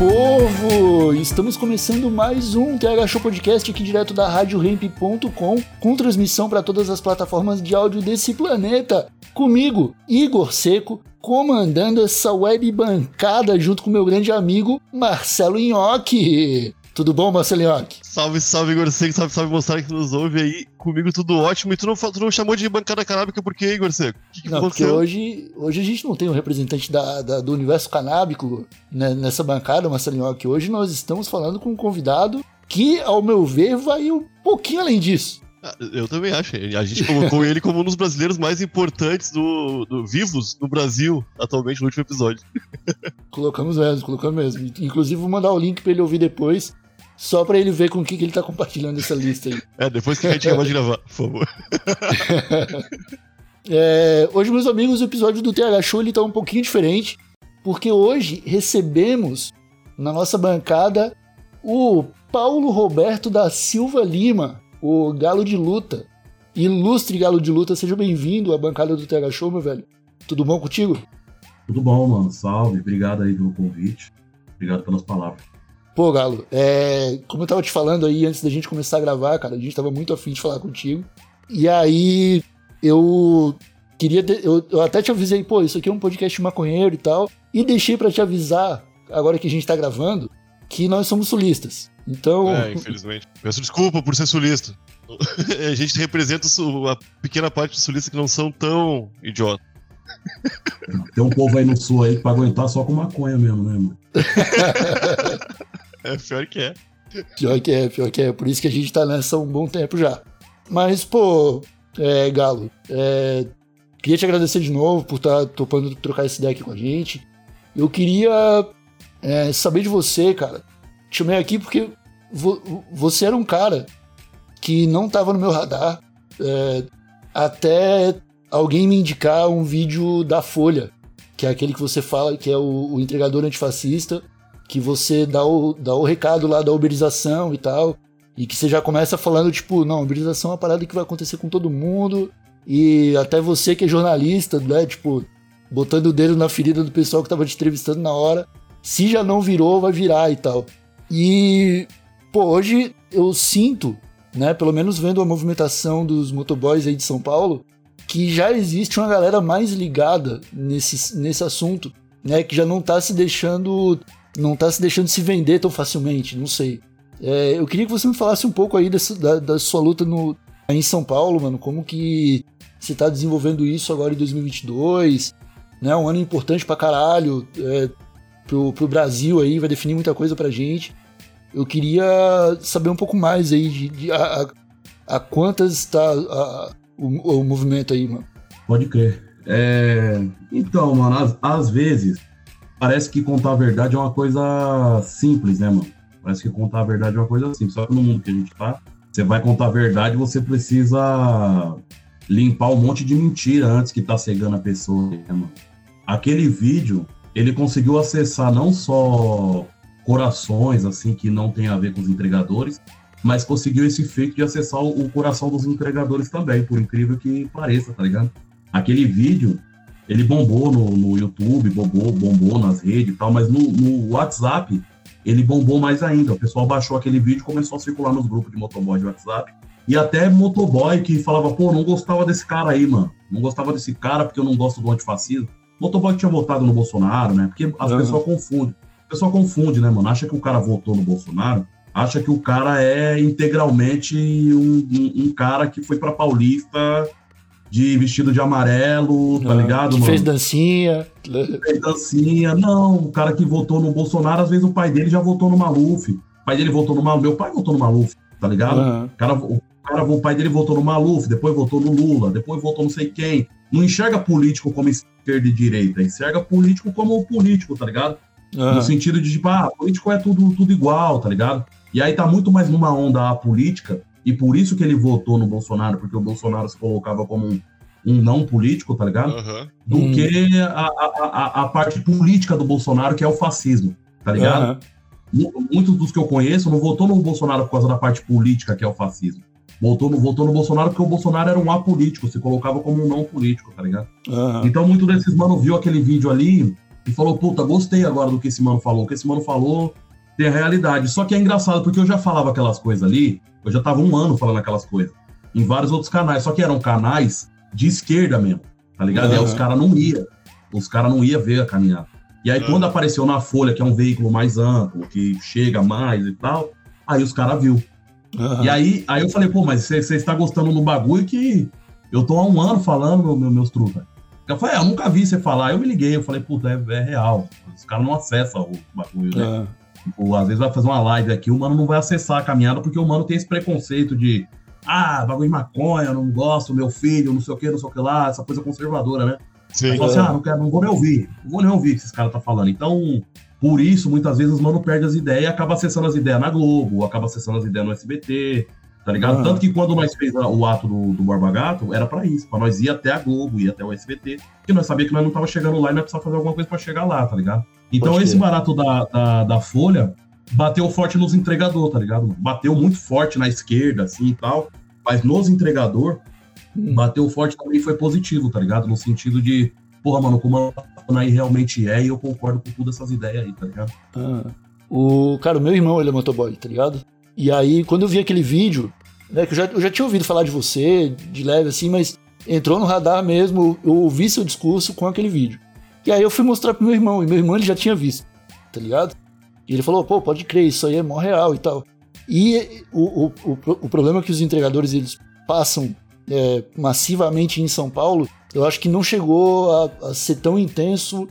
Povo! Estamos começando mais um TH Show Podcast aqui direto da RadioRamp.com, com transmissão para todas as plataformas de áudio desse planeta. Comigo, Igor Seco, comandando essa web bancada junto com meu grande amigo Marcelo Nhoque. Tudo bom, Marcelo Nhoque? Salve, salve, Igor Seco, salve, salve, moçada que nos ouve aí. Comigo tudo ótimo. E tu não, tu não chamou de bancada canábica por quê, Igor Seco? Que, que Não, porque hoje, hoje a gente não tem um representante da, da- do universo canábico né, nessa bancada, Marcelo Nhoque. Hoje nós estamos falando com um convidado que, ao meu ver, vai um pouquinho além disso. Ah, Eu também acho. A gente colocou ele como um dos brasileiros mais importantes do, do- vivos no Brasil, atualmente, no último episódio. Colocamos mesmo, colocamos mesmo. Inclusive, vou mandar o link pra ele ouvir depois, só pra ele ver com o que, que ele tá compartilhando essa lista aí. É, depois que a gente acabar de gravar, por favor. É, hoje, meus amigos, o episódio do TH Show ele tá um pouquinho diferente, porque hoje recebemos na nossa bancada o Paulo Roberto da Silva Lima, o Galo de Luta. Ilustre Galo de Luta, seja bem-vindo à bancada do TH Show, meu velho. Tudo bom contigo? Tudo bom, mano? Salve, obrigado aí pelo convite. Obrigado pelas palavras. Pô, Galo, é, como eu tava te falando aí antes da gente começar a gravar, cara, a gente tava muito afim de falar contigo. E aí eu queria. ter- eu, eu até te avisei, pô, isso aqui é um podcast maconheiro e tal. E deixei pra te avisar, agora que a gente tá gravando, que nós somos sulistas. Então. É, infelizmente. Peço desculpa por ser sulista. A gente representa a pequena parte dos sulistas que não são tão idiotas. Tem um povo aí no sul aí que pra aguentar só com maconha mesmo, né, mano? É pior que é. Pior que é, pior que é. Por isso que a gente tá nessa um bom tempo já. Mas, pô, é, Galo, é, queria te agradecer de novo por estar topando trocar essa ideia aqui com a gente. Eu queria é, saber de você, cara. Te chamei aqui porque vo- você era um cara que não tava no meu radar é, até alguém me indicar um vídeo da Folha, que é aquele que você fala que é o, o entregador antifascista que você dá o, dá o recado lá da uberização e tal, e que você já começa falando, tipo, não, uberização é uma parada que vai acontecer com todo mundo, e até você que é jornalista, né, tipo, botando o dedo na ferida do pessoal que tava te entrevistando na hora, se já não virou, vai virar e tal. E, pô, hoje eu sinto, né, pelo menos vendo a movimentação dos motoboys aí de São Paulo, que já existe uma galera mais ligada nesse, nesse assunto, né, que já não tá se deixando não tá se deixando se vender tão facilmente, não sei. É, eu queria que você me falasse um pouco aí dessa, da, da sua luta no, aí em São Paulo, mano, como que você tá desenvolvendo isso agora em 2022, né, um ano importante pra caralho, é, pro, pro Brasil aí, vai definir muita coisa pra gente. Eu queria saber um pouco mais aí de, de a, a, a quantas está o, o movimento aí, mano. Pode crer. É, Então, mano, às vezes parece que contar a verdade é uma coisa simples, né, mano? Parece que contar a verdade é uma coisa simples. Só que no mundo que a gente tá, você vai contar a verdade, você precisa limpar um monte de mentira antes que tá cegando a pessoa, né, mano? Aquele vídeo, ele conseguiu acessar não só corações, assim, que não tem a ver com os entregadores, mas conseguiu esse feito de acessar o, coração dos entregadores também, por incrível que pareça, tá ligado? Aquele vídeo, ele bombou no, no YouTube, bombou, bombou nas redes e tal, mas no, no WhatsApp, ele bombou mais ainda. O pessoal baixou aquele vídeo e começou a circular nos grupos de motoboy de WhatsApp. E até motoboy que falava, pô, não gostava desse cara aí, mano. Não gostava desse cara porque eu não gosto do antifascismo. Motoboy tinha votado no Bolsonaro, né? Porque as Uhum. pessoas confundem. O pessoal confunde, né, mano? Acha que o cara votou no Bolsonaro, acha que o cara é integralmente um, um- um cara que foi pra Paulista de vestido de amarelo, tá Ah, ligado, que mano? fez dancinha. fez dancinha. Não, o cara que votou no Bolsonaro, às vezes o pai dele já votou no Maluf. O pai dele votou no Maluf. Meu pai votou no Maluf, tá ligado? Aham. O cara, o cara, o pai dele votou no Maluf, depois votou no Lula, depois votou não sei quem. Não enxerga político como esquerda e direita, enxerga político como político, tá ligado? Aham. No sentido de, tipo, ah, político é tudo, tudo igual, tá ligado? E aí tá muito mais numa onda a política, e por isso que ele votou no Bolsonaro, porque o Bolsonaro se colocava como um, um não político, tá ligado? Aham. Do Hum. que a, a, a, a parte política do Bolsonaro, que é o fascismo, tá ligado? Mu- Muitos dos que eu conheço não votou no Bolsonaro por causa da parte política, que é o fascismo. Votou no, votou no Bolsonaro porque o Bolsonaro era um apolítico, se colocava como um não político, tá ligado? Aham. Então, muito desses mano viu aquele vídeo ali e falou: Puta, gostei agora do que esse mano falou. O que esse mano falou tem a realidade. Só que é engraçado, porque eu já falava aquelas coisas ali, eu já tava um ano falando aquelas coisas, em vários outros canais, só que eram canais de esquerda mesmo, tá ligado? E aí os caras não iam, os caras não iam ver a caminhada. E aí, Aham. quando apareceu na Folha, que é um veículo mais amplo, que chega mais e tal, aí os caras viu. Aham. E aí, aí eu falei, pô, mas você está gostando do bagulho que eu tô há um ano falando, meu, meu- meus truta. Eu falei, é, eu nunca vi você falar. Eu me liguei, eu falei, puta, é, é real. Os caras não acessam o bagulho, né? Tipo, às vezes vai fazer uma live aqui, o mano não vai acessar a caminhada porque o mano tem esse preconceito de ah, bagulho de maconha, não gosto, meu filho, não sei o que, não sei o que lá, essa coisa conservadora, né? Sim. Fala assim, ah, não, quero, não vou nem ouvir, não vou nem ouvir o que esses caras tá falando. Então, por isso, muitas vezes os mano perde as ideias e acaba acessando as ideias na Globo, acaba acessando as ideias no SBT, tá ligado? Ah. Tanto que quando nós fez o ato do, do Borba Gato, era pra isso, pra nós ir até a Globo, ir até o SBT, porque nós sabíamos que nós não tava chegando lá e nós precisava fazer alguma coisa pra chegar lá, tá ligado? Então Pode esse crer. barato da, da, da Folha bateu forte nos entregadores, tá ligado? Bateu muito forte na esquerda, assim e tal, mas nos entregador Hum. bateu forte também e foi positivo, tá ligado? No sentido de, porra, mano, como a aí realmente é, e eu concordo com todas essas ideias aí, tá ligado? Ah. O, cara, o meu irmão, ele é motoboy, tá ligado? E aí, quando eu vi aquele vídeo, né, que eu já, eu já tinha ouvido falar de você, de leve assim, mas entrou no radar mesmo, eu ouvi seu discurso com aquele vídeo. E aí eu fui mostrar pro meu irmão, e meu irmão ele já tinha visto, tá ligado? E ele falou, pô, pode crer, isso aí é mó real e tal. E o, o, o, o problema que os entregadores, eles passam é, massivamente em São Paulo, eu acho que não chegou a, a ser tão intenso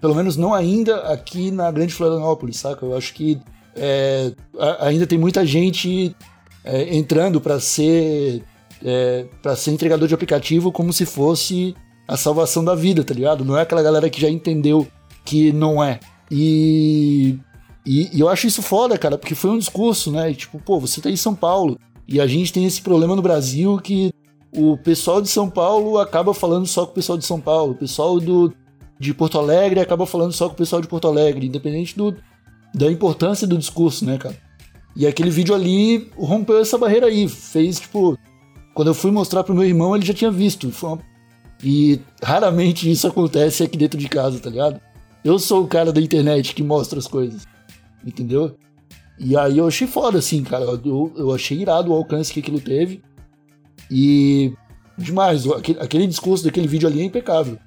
pelo menos não ainda aqui na Grande Florianópolis, saca? Eu acho que é, a- ainda tem muita gente é, entrando para ser é, para ser entregador de aplicativo como se fosse a salvação da vida, tá ligado? Não é aquela galera que já entendeu que não é. E, e, e eu acho isso foda, cara, porque foi um discurso, né? E, tipo, pô, você tá em São Paulo e a gente tem esse problema no Brasil que o pessoal de São Paulo acaba falando só com o pessoal de São Paulo, o pessoal do, de Porto Alegre acaba falando só com o pessoal de Porto Alegre, independente do, da importância do discurso, né, cara? E aquele vídeo ali rompeu essa barreira aí, fez, tipo, quando eu fui mostrar pro meu irmão, ele já tinha visto. Foi uma- E raramente isso acontece aqui dentro de casa, tá ligado? Eu sou o cara da internet que mostra as coisas, entendeu? E aí eu achei foda, assim, cara. Eu, eu achei irado o alcance que aquilo teve. E demais, aquele, aquele discurso daquele vídeo ali é impecável.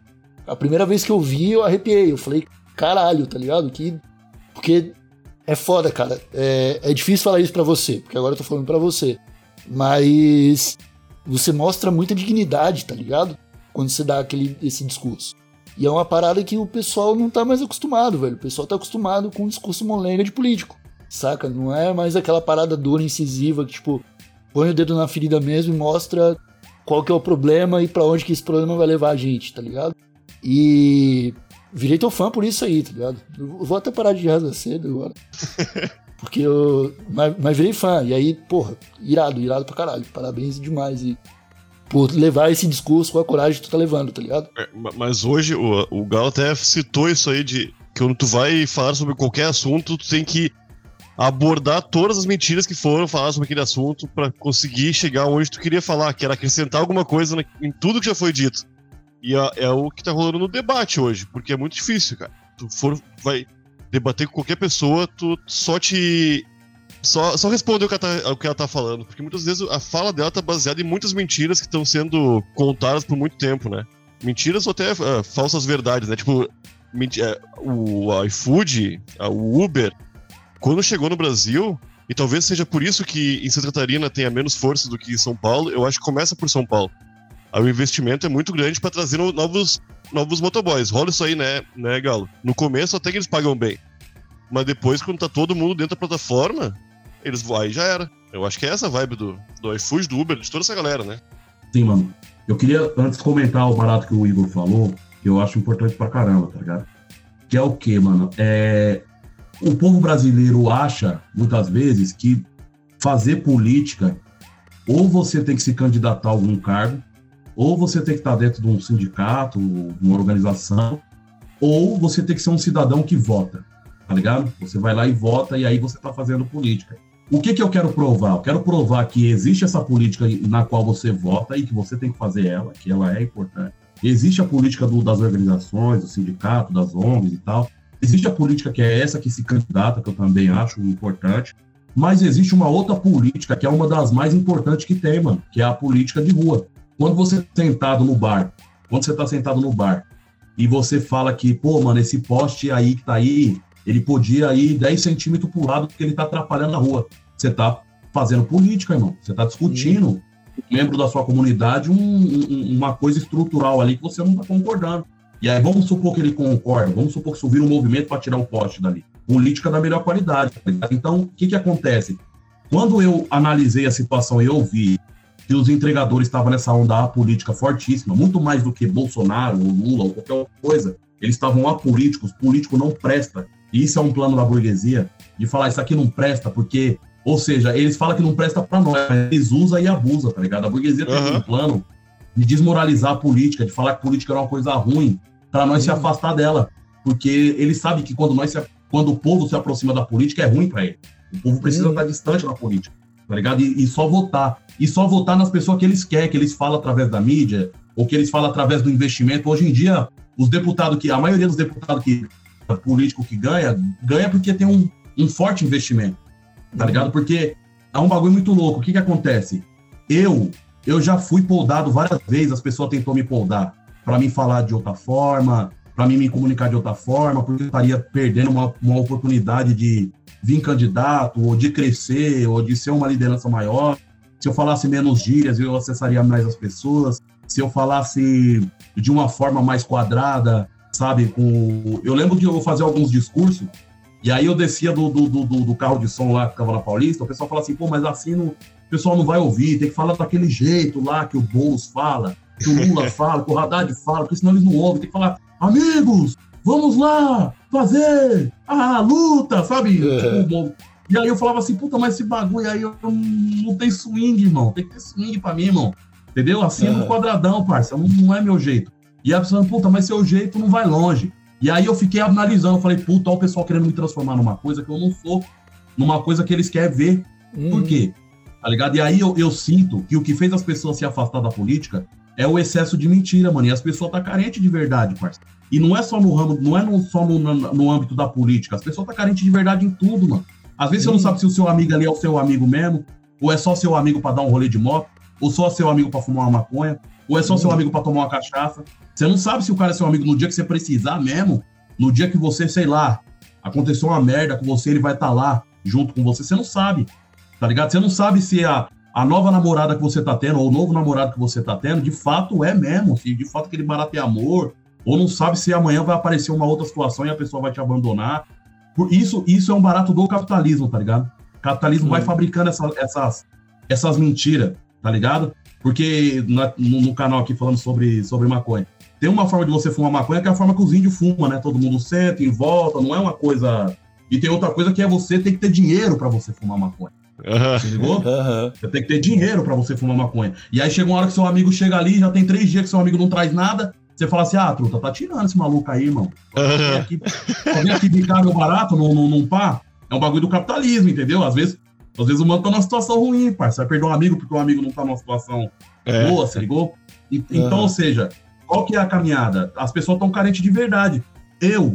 A primeira vez que eu vi, eu arrepiei. Eu falei, caralho, tá ligado? Que, porque é foda, cara. É, é difícil falar isso pra você, porque agora eu tô falando pra você. Mas você mostra muita dignidade, tá ligado? Quando você dá aquele, esse discurso. E é uma parada que o pessoal não tá mais acostumado, velho. O pessoal tá acostumado com um discurso molenga de político, saca? Não é mais aquela parada dura, incisiva, que, tipo, põe o dedo na ferida mesmo e mostra qual que é o problema e pra onde que esse problema vai levar a gente, tá ligado? E virei teu fã por isso aí, tá ligado? Eu vou até parar de rasgar cedo agora. Porque eu. Mas, mas virei fã. E aí, porra, irado, irado pra caralho. Parabéns demais. E por levar esse discurso com a coragem que tu tá levando, tá ligado? É, ma- Mas hoje o, o Galo até citou isso aí de que quando tu vai falar sobre qualquer assunto, tu tem que abordar todas as mentiras que foram faladas sobre aquele assunto pra conseguir chegar onde tu queria falar, que era acrescentar alguma coisa em tudo que já foi dito. E é, é o que tá rolando no debate hoje, porque é muito difícil, cara. Tu for, vai debater com qualquer pessoa, tu só te. Só, só responder o que, ela tá, que ela tá falando. Porque muitas vezes a fala dela tá baseada em muitas mentiras que estão sendo contadas por muito tempo, né? Mentiras ou até ah, falsas verdades, né? Tipo, é, o iFood, o Uber, quando chegou no Brasil, e talvez seja por isso que em Santa Catarina tenha menos força do que em São Paulo, eu acho que começa por São Paulo. Aí o investimento é muito grande para trazer no- novos, novos motoboys. Rola isso aí, né, né, Galo? No começo até que eles pagam bem. Mas depois, quando tá todo mundo dentro da plataforma, eles vão, já era. Eu acho que é essa a vibe do, do iFood, do Uber, de toda essa galera, né? Sim, mano. Eu queria, antes, comentar o barato que o Igor falou, que eu acho importante pra caramba, tá ligado? Que é o quê, mano? É... O povo brasileiro acha, muitas vezes, que fazer política, ou você tem que se candidatar a algum cargo, ou você tem que estar dentro de um sindicato, uma organização, ou você tem que ser um cidadão que vota, tá ligado? Você vai lá e vota e aí você tá fazendo política. O que que eu quero provar? Eu quero provar que existe essa política na qual você vota e que você tem que fazer ela, que ela é importante. Existe a política do, das organizações, do sindicato, das ONGs e tal. Existe a política que é essa que se candidata, que eu também acho importante. Mas existe uma outra política que é uma das mais importantes que tem, mano, que é a política de rua. Quando você está sentado no bar, quando você está sentado no bar e você fala que, pô, mano, esse poste aí que tá aí, ele podia ir 10 centímetros pro lado porque ele tá atrapalhando a rua. Você tá fazendo política, irmão. Você tá discutindo, membro da sua comunidade, um, um, uma coisa estrutural ali que você não tá concordando. E aí vamos supor que ele concorda, vamos supor que subir um movimento para tirar o poste dali. Política da melhor qualidade. Tá então, o que que acontece? Quando eu analisei a situação e eu vi que os entregadores estavam nessa onda política fortíssima, muito mais do que Bolsonaro, ou Lula, ou qualquer coisa. Eles estavam apolíticos, político não presta. E isso é um plano da burguesia, de falar isso aqui não presta, porque. Ou seja, eles falam que não presta para nós, mas eles usam e abusam, tá ligado? A burguesia tem um plano de desmoralizar a política, de falar que política era uma coisa ruim, para nós uhum. se afastar dela. Porque eles sabem que quando, nós se, quando o povo se aproxima da política, é ruim para ele. O povo precisa uhum. estar distante da política tá ligado? E, e, só votar. E só votar nas pessoas que eles querem, que eles falam através da mídia, ou que eles falam através do investimento. Hoje em dia, os deputados que. A maioria dos deputados que. Político que ganha, ganha porque tem um, um forte investimento. Tá ligado? Porque é um bagulho muito louco. O que que acontece? Eu, eu já fui poldado várias vezes, as pessoas tentou me poldar para mim falar de outra forma, para mim me comunicar de outra forma, porque eu estaria perdendo uma, uma oportunidade de vir candidato, ou de crescer, ou de ser uma liderança maior. Se eu falasse menos gírias, eu acessaria mais as pessoas. Se eu falasse de uma forma mais quadrada, sabe? Com... Eu lembro de eu fazer alguns discursos, e aí eu descia do, do, do, do carro de som lá que ficava na Paulista, o pessoal fala assim, pô, mas assim não, o pessoal não vai ouvir, tem que falar daquele jeito lá que o Boulos fala, que o Lula fala, que o Haddad fala, porque senão eles não ouvem, tem que falar, amigos, vamos lá fazer a luta, sabe? É. Tipo, e aí eu falava assim, puta, mas esse bagulho aí eu não, não tem swing, irmão. Tem que ter swing pra mim, irmão. Entendeu? Assim é no quadradão, parça. Não, não é meu jeito. E a pessoa, puta, mas seu jeito não vai longe. E aí eu fiquei analisando, falei, puta, olha o pessoal querendo me transformar numa coisa que eu não sou, numa coisa que eles querem ver. Hum. Por quê? Tá ligado? E aí eu, eu sinto que o que fez as pessoas se afastar da política é o excesso de mentira, mano. E as pessoas tá carente de verdade, parceiro. E não é só no ramo, não é no, só no, no, âmbito da política. As pessoas tá carente de verdade em tudo, mano. Às vezes hum. você não sabe se o seu amigo ali é o seu amigo mesmo, ou é só seu amigo para dar um rolê de moto, ou só seu amigo para fumar uma maconha, ou é só hum. seu amigo para tomar uma cachaça. Você não sabe se o cara é seu amigo no dia que você precisar mesmo, no dia que você, sei lá, aconteceu uma merda com você, ele vai estar tá lá junto com você. Você não sabe, tá ligado? Você não sabe se a, a nova namorada que você tá tendo, ou o novo namorado que você tá tendo, de fato é mesmo, se de fato aquele barato é amor, ou não sabe se amanhã vai aparecer uma outra situação e a pessoa vai te abandonar. Por isso, isso é um barato do capitalismo, tá ligado? O capitalismo vai fabricando essa, essas, essas mentiras, tá ligado? Porque na, no, no, canal aqui falando sobre, sobre maconha, tem uma forma de você fumar maconha que é a forma que os índios fumam, né? Todo mundo senta em volta, não é uma coisa. E tem outra coisa que é você ter que ter dinheiro para você fumar maconha. Uhum. ligou? Uhum. Você tem que ter dinheiro para você fumar maconha. E aí chega uma hora que seu amigo chega ali, já tem três dias que seu amigo não traz nada. Você fala assim, ah, truta, tá tirando esse maluco aí, irmão. Uhum. Aqui, vem aqui bicar meu barato num, num, num pá. É um bagulho do capitalismo, entendeu? Às vezes, às vezes o mano tá numa situação ruim, pai. Você vai perder um amigo porque o amigo não tá numa situação é. boa, você ligou? E, então, ou seja, qual que é a caminhada? As pessoas estão carentes de verdade. Eu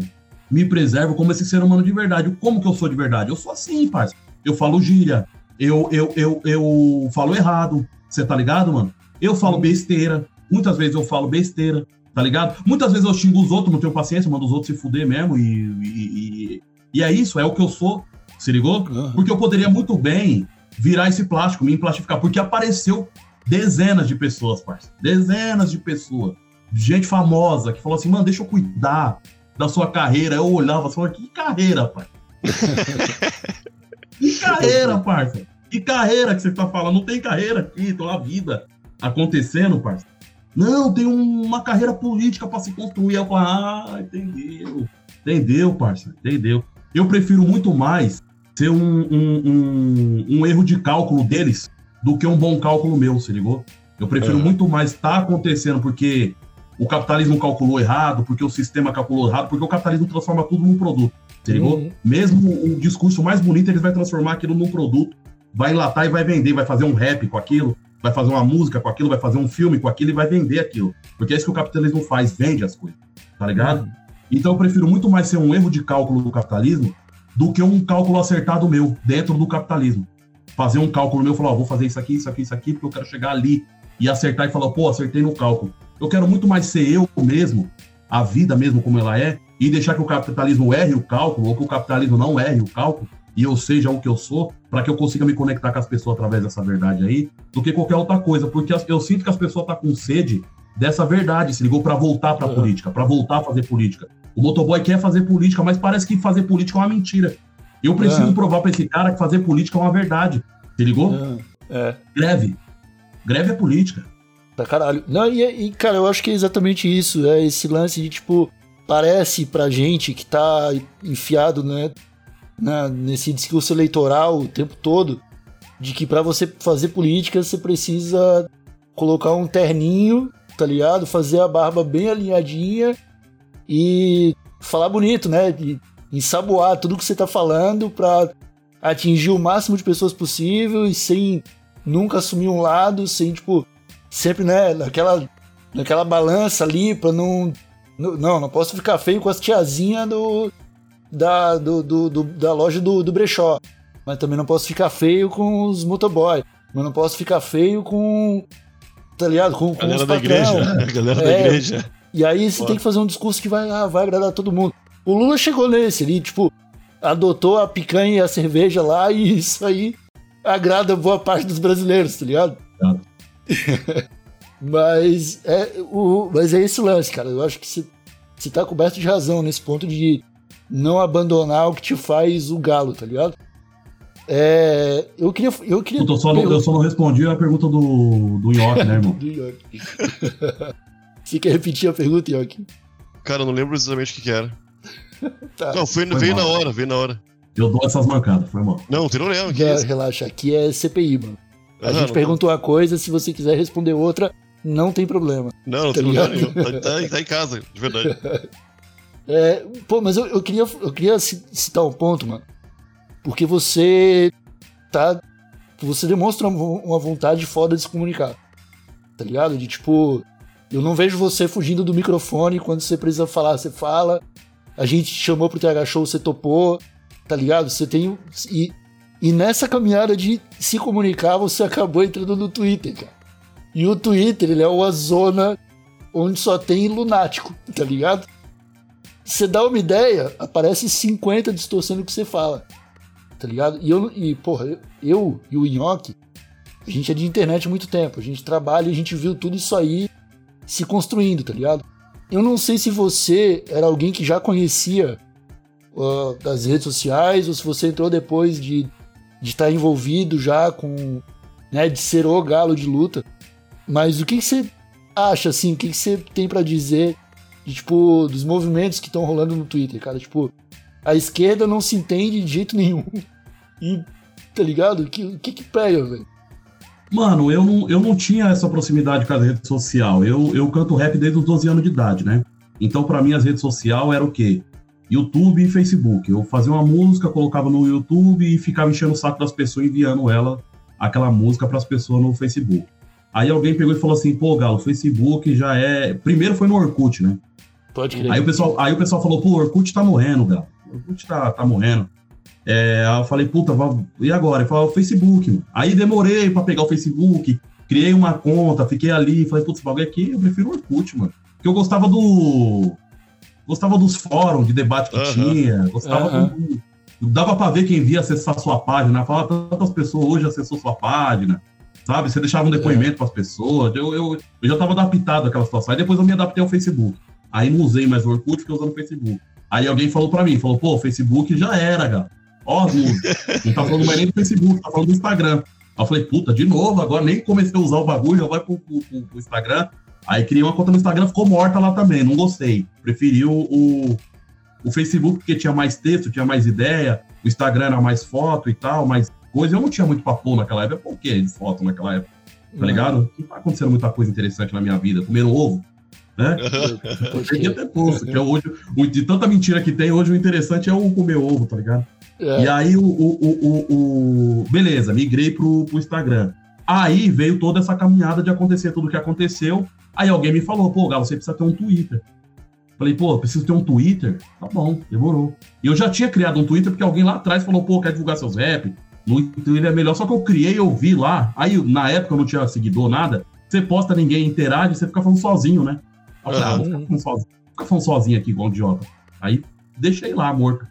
me preservo como esse ser humano de verdade. Como que eu sou de verdade? Eu sou assim, parceiro. Eu falo gíria, eu, eu, eu, eu falo errado, você tá ligado, mano? Eu falo besteira, muitas vezes eu falo besteira, tá ligado? Muitas vezes eu xingo os outros, não tenho paciência, mando os outros se fuder mesmo, e, e, e, e é isso, é o que eu sou, se ligou? Porque eu poderia muito bem virar esse plástico, me emplastificar, porque apareceu dezenas de pessoas, parceiro, dezenas de pessoas, gente famosa, que falou assim, mano, deixa eu cuidar da sua carreira. Eu olhava e falava, que carreira, pai? que carreira, parça? Que carreira que você tá falando? Não tem carreira aqui, tem uma vida acontecendo, parceiro. Não, tem um- uma carreira política para se construir. Eu falo, ah, entendeu. Entendeu, parceiro, entendeu. Eu prefiro muito mais ser um, um, um, um erro de cálculo deles do que um bom cálculo meu, se ligou? Eu prefiro muito mais estar acontecendo porque o capitalismo calculou errado, porque o sistema calculou errado, porque o capitalismo transforma tudo num produto, ligou? Uhum. Mesmo o discurso mais bonito, eles vai transformar aquilo num produto, vai enlatar e vai vender, vai fazer um rap com aquilo, vai fazer uma música com aquilo, vai fazer um filme com aquilo e vai vender aquilo. Porque é isso que o capitalismo faz, vende as coisas, tá ligado? Então eu prefiro muito mais ser um erro de cálculo do capitalismo do que um cálculo acertado meu dentro do capitalismo. Fazer um cálculo meu e falar, ó, vou fazer isso aqui, isso aqui, isso aqui, porque eu quero chegar ali e acertar e falar, pô, acertei no cálculo. Eu quero muito mais ser eu mesmo, a vida mesmo como ela é, e deixar que o capitalismo erre o cálculo, ou que o capitalismo não erre o cálculo, e eu seja o que eu sou, para que eu consiga me conectar com as pessoas através dessa verdade aí, do que qualquer outra coisa. Porque eu sinto que as pessoas estão com sede dessa verdade, se ligou para voltar para Uhum. política, para voltar a fazer política. O motoboy quer fazer política, mas parece que fazer política é uma mentira. Eu preciso Uhum. provar para esse cara que fazer política é uma verdade. Se ligou? É. Greve. Greve é política. Pra caralho. Não, e, e, cara, eu acho que é exatamente isso. É esse lance de, tipo, parece pra gente que tá enfiado, né, na- nesse discurso eleitoral o tempo todo, de que pra você fazer política você precisa colocar um terninho, tá ligado? Fazer a barba bem alinhadinha e falar bonito, né? E ensaboar tudo que você tá falando pra atingir o máximo de pessoas possível e sem nunca assumir um lado, sem, tipo, sempre, né, naquela, naquela balança ali pra não. não- Não, posso ficar feio com as tiazinhas do, da, do, do- do- da loja do, do brechó. Mas também não posso ficar feio com os motoboy. Mas não posso ficar feio com. Tá ligado? Com, com os Galera da patrão. igreja. A galera da É. igreja. E aí você tem que fazer um discurso que vai, ah, vai agradar todo mundo. O Lula chegou nesse, ele, tipo, adotou a picanha e a cerveja lá e isso aí agrada boa parte dos brasileiros, tá ligado? Claro. mas, é, o, mas é esse lance, cara. Eu acho que você, tá coberto de razão nesse ponto de não abandonar o que te faz o galo, tá ligado? É, eu queria. Eu queria Eu, só não, eu só não respondi a pergunta do, do Nhoque, né, irmão? Do York. Você quer repetir a pergunta, York? Cara, eu não lembro exatamente o que, que era. Tá. Não, foi, Foi veio mal. na hora, veio na hora. Eu dou essas mancadas, foi mal. Não, tem problema, que Não, isso? relaxa, aqui é CPI, mano. A gente perguntou uma coisa, se você quiser responder outra, não tem problema. Não, não tá tem problema ligado? nenhum. Tá, tá- tá em casa, de verdade. É, pô, mas eu, eu queria, eu queria ci- citar um ponto, mano. Porque você tá. Você demonstra uma vontade foda de se comunicar. Tá ligado? De tipo. Eu não vejo você fugindo do microfone quando você precisa falar, você fala. A gente te chamou pro TH Show, você topou. Tá ligado? Você tem. E, e nessa caminhada de se comunicar, você acabou entrando no Twitter, cara. E o Twitter, ele é uma zona onde só tem lunático, tá ligado? Você dá uma ideia, aparece 50 distorcendo o que você fala. Tá ligado? E eu, e, porra, eu, eu e o Nhoque, a gente é de internet há muito tempo. A gente trabalha e a gente viu tudo isso aí se construindo, tá ligado? Eu não sei se você era alguém que já conhecia ah, das redes sociais ou se você entrou depois de de estar envolvido já com, né, de ser o galo de luta. Mas o que, você acha, assim, o que, que você tem pra dizer de, tipo, dos movimentos que estão rolando no Twitter, cara? Tipo, a esquerda não se entende de jeito nenhum. E, tá ligado? O que, que que pega, velho? Mano, eu não, eu não tinha essa proximidade com a rede social. Eu, eu canto rap desde os 12 anos de idade, né? Então, pra mim, as redes sociais era o quê? YouTube e Facebook. Eu fazia uma música, colocava no YouTube e ficava enchendo o saco das pessoas, enviando ela, aquela música pras pessoas no Facebook. Aí alguém pegou e falou assim, pô, Galo, o Facebook já é... Primeiro foi no Orkut, né? Pode crer. Aí o pessoal, aí o pessoal falou, pô, o Orkut tá morrendo, Galo. O Orkut tá, tá morrendo. É, aí eu falei, puta, e agora? Ele falou, o Facebook, mano. Aí demorei pra pegar o Facebook, criei uma conta, fiquei ali, falei, putz, esse bagulho aqui, eu prefiro o Orkut, mano. Porque eu gostava do. Gostava dos fóruns de debate que Aham. tinha, gostava Aham. do. Dava pra ver quem via acessar sua página. Falava, tantas pessoas hoje acessou sua página, sabe? Você deixava um depoimento pras pessoas. Eu, eu, eu já tava adaptado àquela situação. Aí depois eu me adaptei ao Facebook. Aí não usei mais o Orkut, fiquei usando o Facebook. Aí alguém falou pra mim, falou, pô, o Facebook já era, cara. Ó, as músicas. Não tá falando mais nem do Facebook, tá falando do Instagram. Aí eu falei, puta, de novo, agora nem comecei a usar o bagulho, já vai pro, pro, pro, pro Instagram. Aí criei uma conta no Instagram, ficou morta lá também, não gostei. Preferi o, o, o Facebook porque tinha mais texto, tinha mais ideia, o Instagram era mais foto e tal, mais coisa. Eu não tinha muito papo naquela época, por que de foto naquela época? Tá ligado? Não tá acontecendo muita coisa interessante na minha vida. Comendo ovo, né? Eu cheguei até posto, que é hoje, o- de tanta mentira que tem, hoje o interessante é o comer ovo, tá ligado? É. E aí o, o, o, o- o- Beleza, migrei pro, pro Instagram. Aí veio toda essa caminhada de acontecer tudo o que aconteceu. Aí alguém me falou, pô, Galo, você precisa ter um Twitter. Falei, pô, preciso ter um Twitter? Tá bom, demorou. Eu já tinha criado um Twitter porque alguém lá atrás falou, pô, quer divulgar seus rap? No Twitter é melhor. Só que eu criei, eu vi lá. Aí, na época, eu não tinha seguidor, nada. Você posta, ninguém interage, você fica falando sozinho, né? Eu falei, ah, vou ficar falando sozinho, vou ficar falando sozinho aqui, igual idiota. Aí, deixei lá, morto.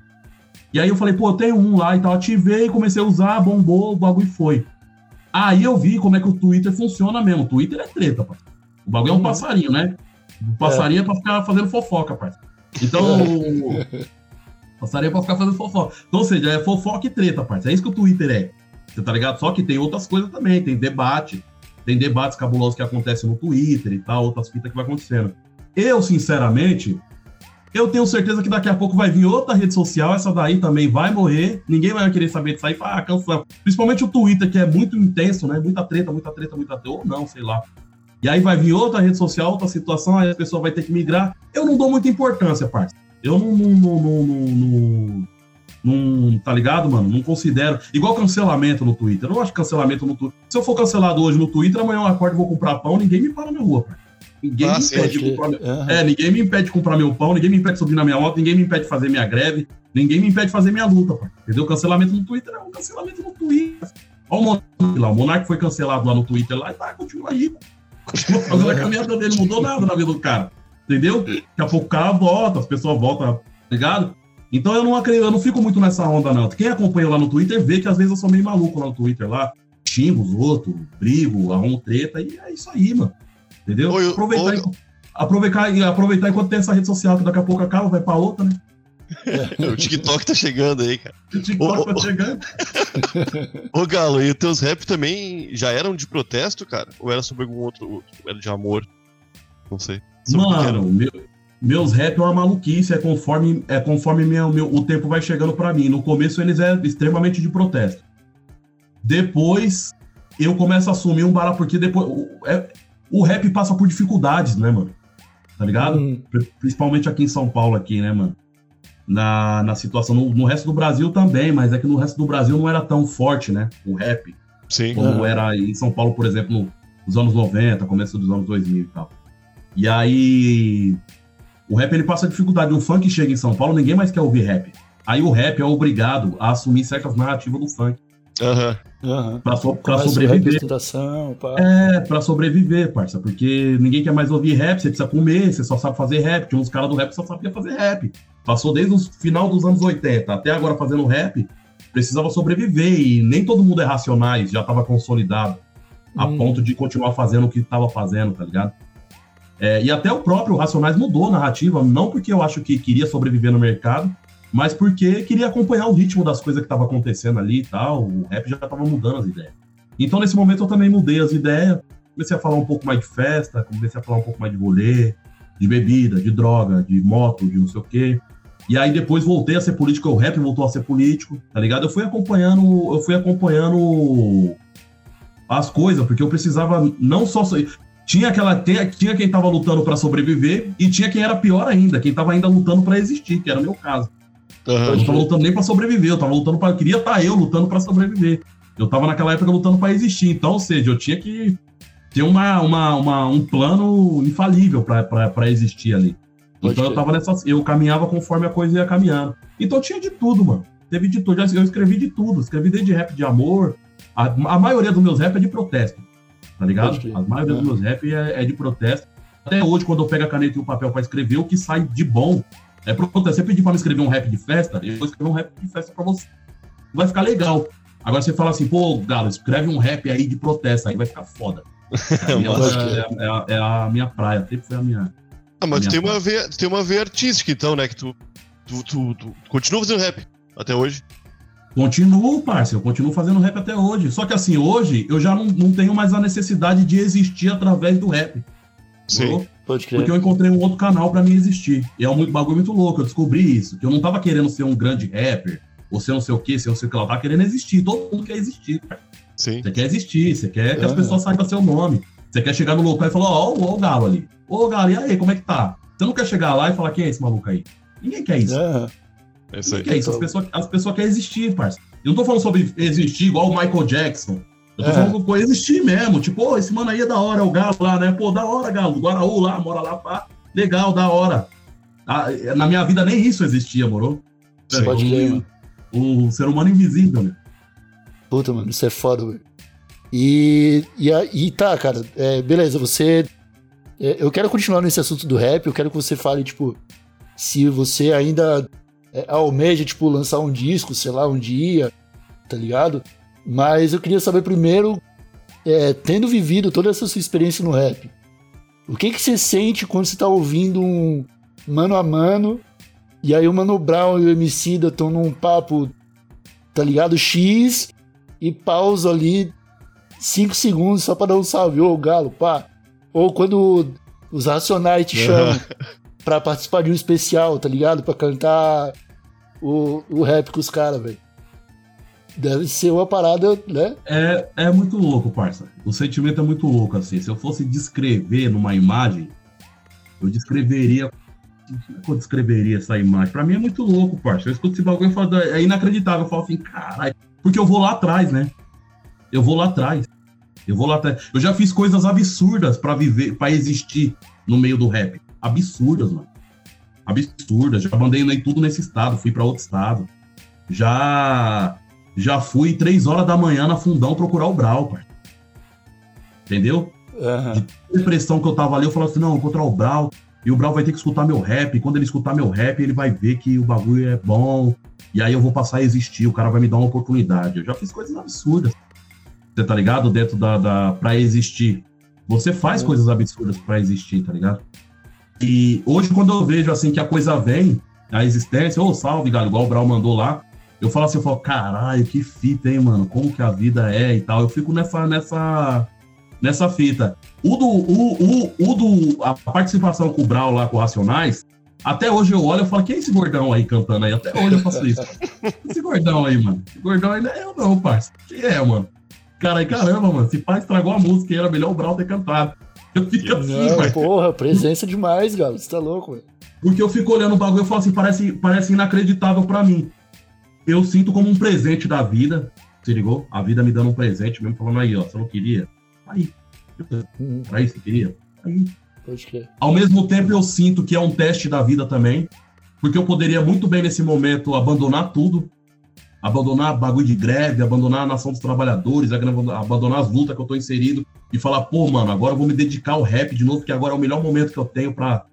E aí eu falei, pô, tem um lá e tal. Ativei, comecei a usar, bombou, o bagulho foi. Aí eu vi como é que o Twitter funciona mesmo. O Twitter é treta, pai. O bagulho é um passarinho, né? O passarinho é, pra ficar fazendo fofoca, pai. Então. passarinho é pra ficar fazendo fofoca. Então, ou seja, é fofoca e treta, pai. É isso que o Twitter é. Você tá ligado? Só que tem outras coisas também. Tem debate. Tem debates cabulosos que acontecem no Twitter e tal, outras fitas que vai acontecendo. Eu, sinceramente, eu tenho certeza que daqui a pouco vai vir outra rede social, essa daí também vai morrer, ninguém vai querer saber disso aí, ah, cansamos. Principalmente o Twitter, que é muito intenso, né? Muita treta, muita treta, muita treta, ou não, sei lá. E aí vai vir outra rede social, outra situação, aí a pessoa vai ter que migrar. Eu não dou muita importância, parça. Eu não, não, não, não, não, tá ligado, mano? Não considero. Igual cancelamento no Twitter. Eu não acho cancelamento no Twitter. Se eu for cancelado hoje no Twitter, amanhã eu acordo e vou comprar pão, ninguém me para na rua, parça. Ninguém Ah, me impede de comprar meu... Aham. É, ninguém me impede de comprar meu pão, ninguém me impede de subir na minha moto, ninguém me impede de fazer minha greve, ninguém me impede de fazer minha luta, pai. Entendeu? Cancelamento no Twitter é um cancelamento no Twitter. Olha o Monark lá, o Monark foi cancelado lá no Twitter lá e tá, continua aí. Fazendo a caminhada dele, mudou nada na vida do cara. Entendeu? Daqui a pouco o cara volta, as pessoas voltam, tá ligado? Então eu não acredito, eu não fico muito nessa onda, não. Quem acompanha lá no Twitter vê que às vezes eu sou meio maluco lá no Twitter lá. Xingo os outros, brigo, arrumo treta, e é isso aí, mano. Entendeu? Oi, aproveitar, oi. aproveitar, e aproveitar enquanto tem essa rede social, que daqui a pouco acaba, vai pra outra, né? O TikTok tá chegando aí, cara. O TikTok Ô, tá ô, chegando. Ô, Galo, e os teus rap também já eram de protesto, cara? Ou era sobre algum outro. Era de amor? Não sei. Sobre? Mano, meu- meus rap é uma maluquice, é conforme, é conforme meu, meu- o tempo vai chegando pra mim. No começo eles eram extremamente de protesto. Depois eu começo a assumir um barato, porque depois. O, é- o rap passa por dificuldades, né, mano? Tá ligado? Hum, Pri- Principalmente aqui em São Paulo, aqui, né, mano? Na, na situação. No, no resto do Brasil também, mas é que no resto do Brasil não era tão forte, né? O rap Sim. como Aham. era em São Paulo, por exemplo, no- nos anos 90, começo dos anos 2000 e tal. E aí, o rap ele passa dificuldade. O funk chega em São Paulo, ninguém mais quer ouvir rap. Aí o rap é obrigado a assumir certas narrativas do funk Aham. aham. pra, so, pra sobreviver. pá. É, pra sobreviver, parça. Porque ninguém quer mais ouvir rap, você precisa comer, você só sabe fazer rap. Tinha uns caras do rap que só sabiam fazer rap. Passou desde o final dos anos 80 até agora fazendo rap, precisava sobreviver. E nem todo mundo é racionais, já tava consolidado. A Hum. ponto de continuar fazendo o que tava fazendo, tá ligado? É, e até o próprio Racionais mudou a narrativa, não porque eu acho que queria sobreviver no mercado, mas porque queria acompanhar o ritmo das coisas que tava acontecendo ali e tal. O rap já tava mudando as ideias. Então, nesse momento, eu também mudei as ideias. Comecei a falar um pouco mais de festa, comecei a falar um pouco mais de rolê, de bebida, de droga, de moto, de não sei o quê. E aí depois voltei a ser político, o rap voltou a ser político, tá ligado? Eu fui acompanhando, eu fui acompanhando as coisas, porque eu precisava não só tinha aquela tinha quem tava lutando para sobreviver e tinha quem era pior ainda, quem tava ainda lutando para existir, que era o meu caso. Eu Aham. não tava lutando nem para sobreviver, eu tava lutando para queria estar eu lutando para sobreviver. Eu tava naquela época lutando para existir, então, ou seja, eu tinha que ter uma, uma, uma- um plano infalível para existir ali. Pode então eu tava nessa. Eu caminhava conforme a coisa ia caminhando. Então tinha de tudo, mano. Teve de tudo. Eu escrevi de tudo. Escrevi desde rap de amor. A, a maioria dos meus rap é de protesto. Tá ligado? A maioria dos É. meus rap é, é de protesto. Até hoje, quando eu pego a caneta e o papel pra escrever, o que sai de bom é protesto. Você pedir pra me escrever um rap de festa, eu vou escrever um rap de festa pra você. Vai ficar legal. Agora você fala assim, pô, Galo, escreve um rap aí de protesto, aí vai ficar foda. É, Pode é, é a- é a minha praia, sempre foi a minha. Ah, mas Minha tem, uma veia, tem uma veia artística, então, né? Que tu, tu, tu, tu continua fazendo rap até hoje. Continuo, parceiro, eu continuo fazendo rap até hoje. Só que assim, hoje eu já não, não tenho mais a necessidade de existir através do rap. Sim. Entendeu? Pode crer. Porque eu encontrei um outro canal pra mim existir. E é um muito- bagulho muito louco, eu descobri isso. Que eu não tava querendo ser um grande rapper, ou ser não sei o que, ser não sei o que. Eu tava querendo existir. Todo mundo quer existir, cara. Sim. Você quer existir, você quer que as Aham. pessoas saibam seu nome. Você quer chegar no local e falar, ó, ó, o Galo ali. Ô, Galo, e aí, como é que tá? Você não quer chegar lá e falar, quem é esse maluco aí? Ninguém quer isso. É isso aí. Ninguém quer isso. As pessoas, as pessoas querem existir, parça. Eu não tô falando sobre existir igual o Michael Jackson. Eu tô É. falando com existir mesmo. Tipo, pô, esse mano aí é da hora, é o Galo lá, né? Pô, da hora, Galo. Guaraú lá, mora lá, pá. Legal, da hora. Ah, na minha vida nem isso existia, moro? Sim. Pode crer, mano. O ser humano invisível, né? Puta, mano, isso é foda, velho. E, e, e tá, cara, é, beleza, você. é, eu quero continuar nesse assunto do rap, eu quero que você fale, tipo, se você ainda é, almeja, tipo, lançar um disco, sei lá, um dia, tá ligado? Mas eu queria saber primeiro, é, tendo vivido toda essa sua experiência no rap, o que que você sente quando você tá ouvindo um mano a mano, e aí o Mano Brown e o MC estão num papo, tá ligado? X, e pausa ali 5 segundos só pra dar um salve, ô Galo, pá. Ou quando os Racionais te chamam pra participar de um especial, tá ligado? Pra cantar o, o rap com os caras, velho. Deve ser uma parada, né? É, é muito louco, parça. O sentimento é muito louco, assim. Se eu fosse descrever numa imagem, eu descreveria. Como eu descreveria essa imagem? Pra mim é muito louco, parça. Eu escuto esse bagulho e falo, é inacreditável. Eu falo assim, caralho. Porque eu vou lá atrás, né? Eu vou lá atrás. Eu vou lá atrás. Eu já fiz coisas absurdas pra viver, para existir no meio do rap. Absurdas, mano. Absurdas. Já abandonei tudo nesse estado, fui pra outro estado. Já já fui três horas da manhã na Fundão procurar o Brau, pai. Entendeu? Aham. A impressão que eu tava ali, eu falava assim, não, eu vou encontrar o Brau, e o Brau vai ter que escutar meu rap, e quando ele escutar meu rap, ele vai ver que o bagulho é bom, e aí eu vou passar a existir, o cara vai me dar uma oportunidade. Eu já fiz coisas absurdas. Você tá ligado? Dentro da, da pra existir. Você faz coisas absurdas pra existir, tá ligado? E hoje, quando eu vejo assim que a coisa vem, a existência, ô salve, galera, igual o Brau mandou lá, eu falo assim, eu falo, caralho, que fita, hein, mano? Como que a vida é e tal. Eu fico nessa, nessa, nessa fita. O do, o, o, o do, a participação com o Brau lá com o Racionais, até hoje eu olho e falo, quem é esse gordão aí cantando aí? Até hoje eu faço isso. Esse gordão aí, mano. Esse gordão aí não é eu não, parça. Quem é, mano? Cara, aí, caramba, mano, esse pai estragou a música era melhor o Brau ter cantado. Eu fico assim, Não, velho. porra, presença demais, Galo. Você tá louco, velho. Porque eu fico olhando o bagulho e falo assim, parece, parece inacreditável pra mim. Eu sinto como um presente da vida, se ligou? A vida me dando um presente, mesmo falando aí, ó, você não queria? Aí. Hum, Aí, você queria? Aí. pode crer. Ao mesmo tempo, eu sinto que é um teste da vida também, porque eu poderia muito bem, nesse momento, abandonar tudo, abandonar bagulho de greve, abandonar a nação dos trabalhadores, abandonar as lutas que eu tô inserido e falar, pô, mano, agora eu vou me dedicar ao rap de novo, porque agora é o melhor momento que eu tenho pra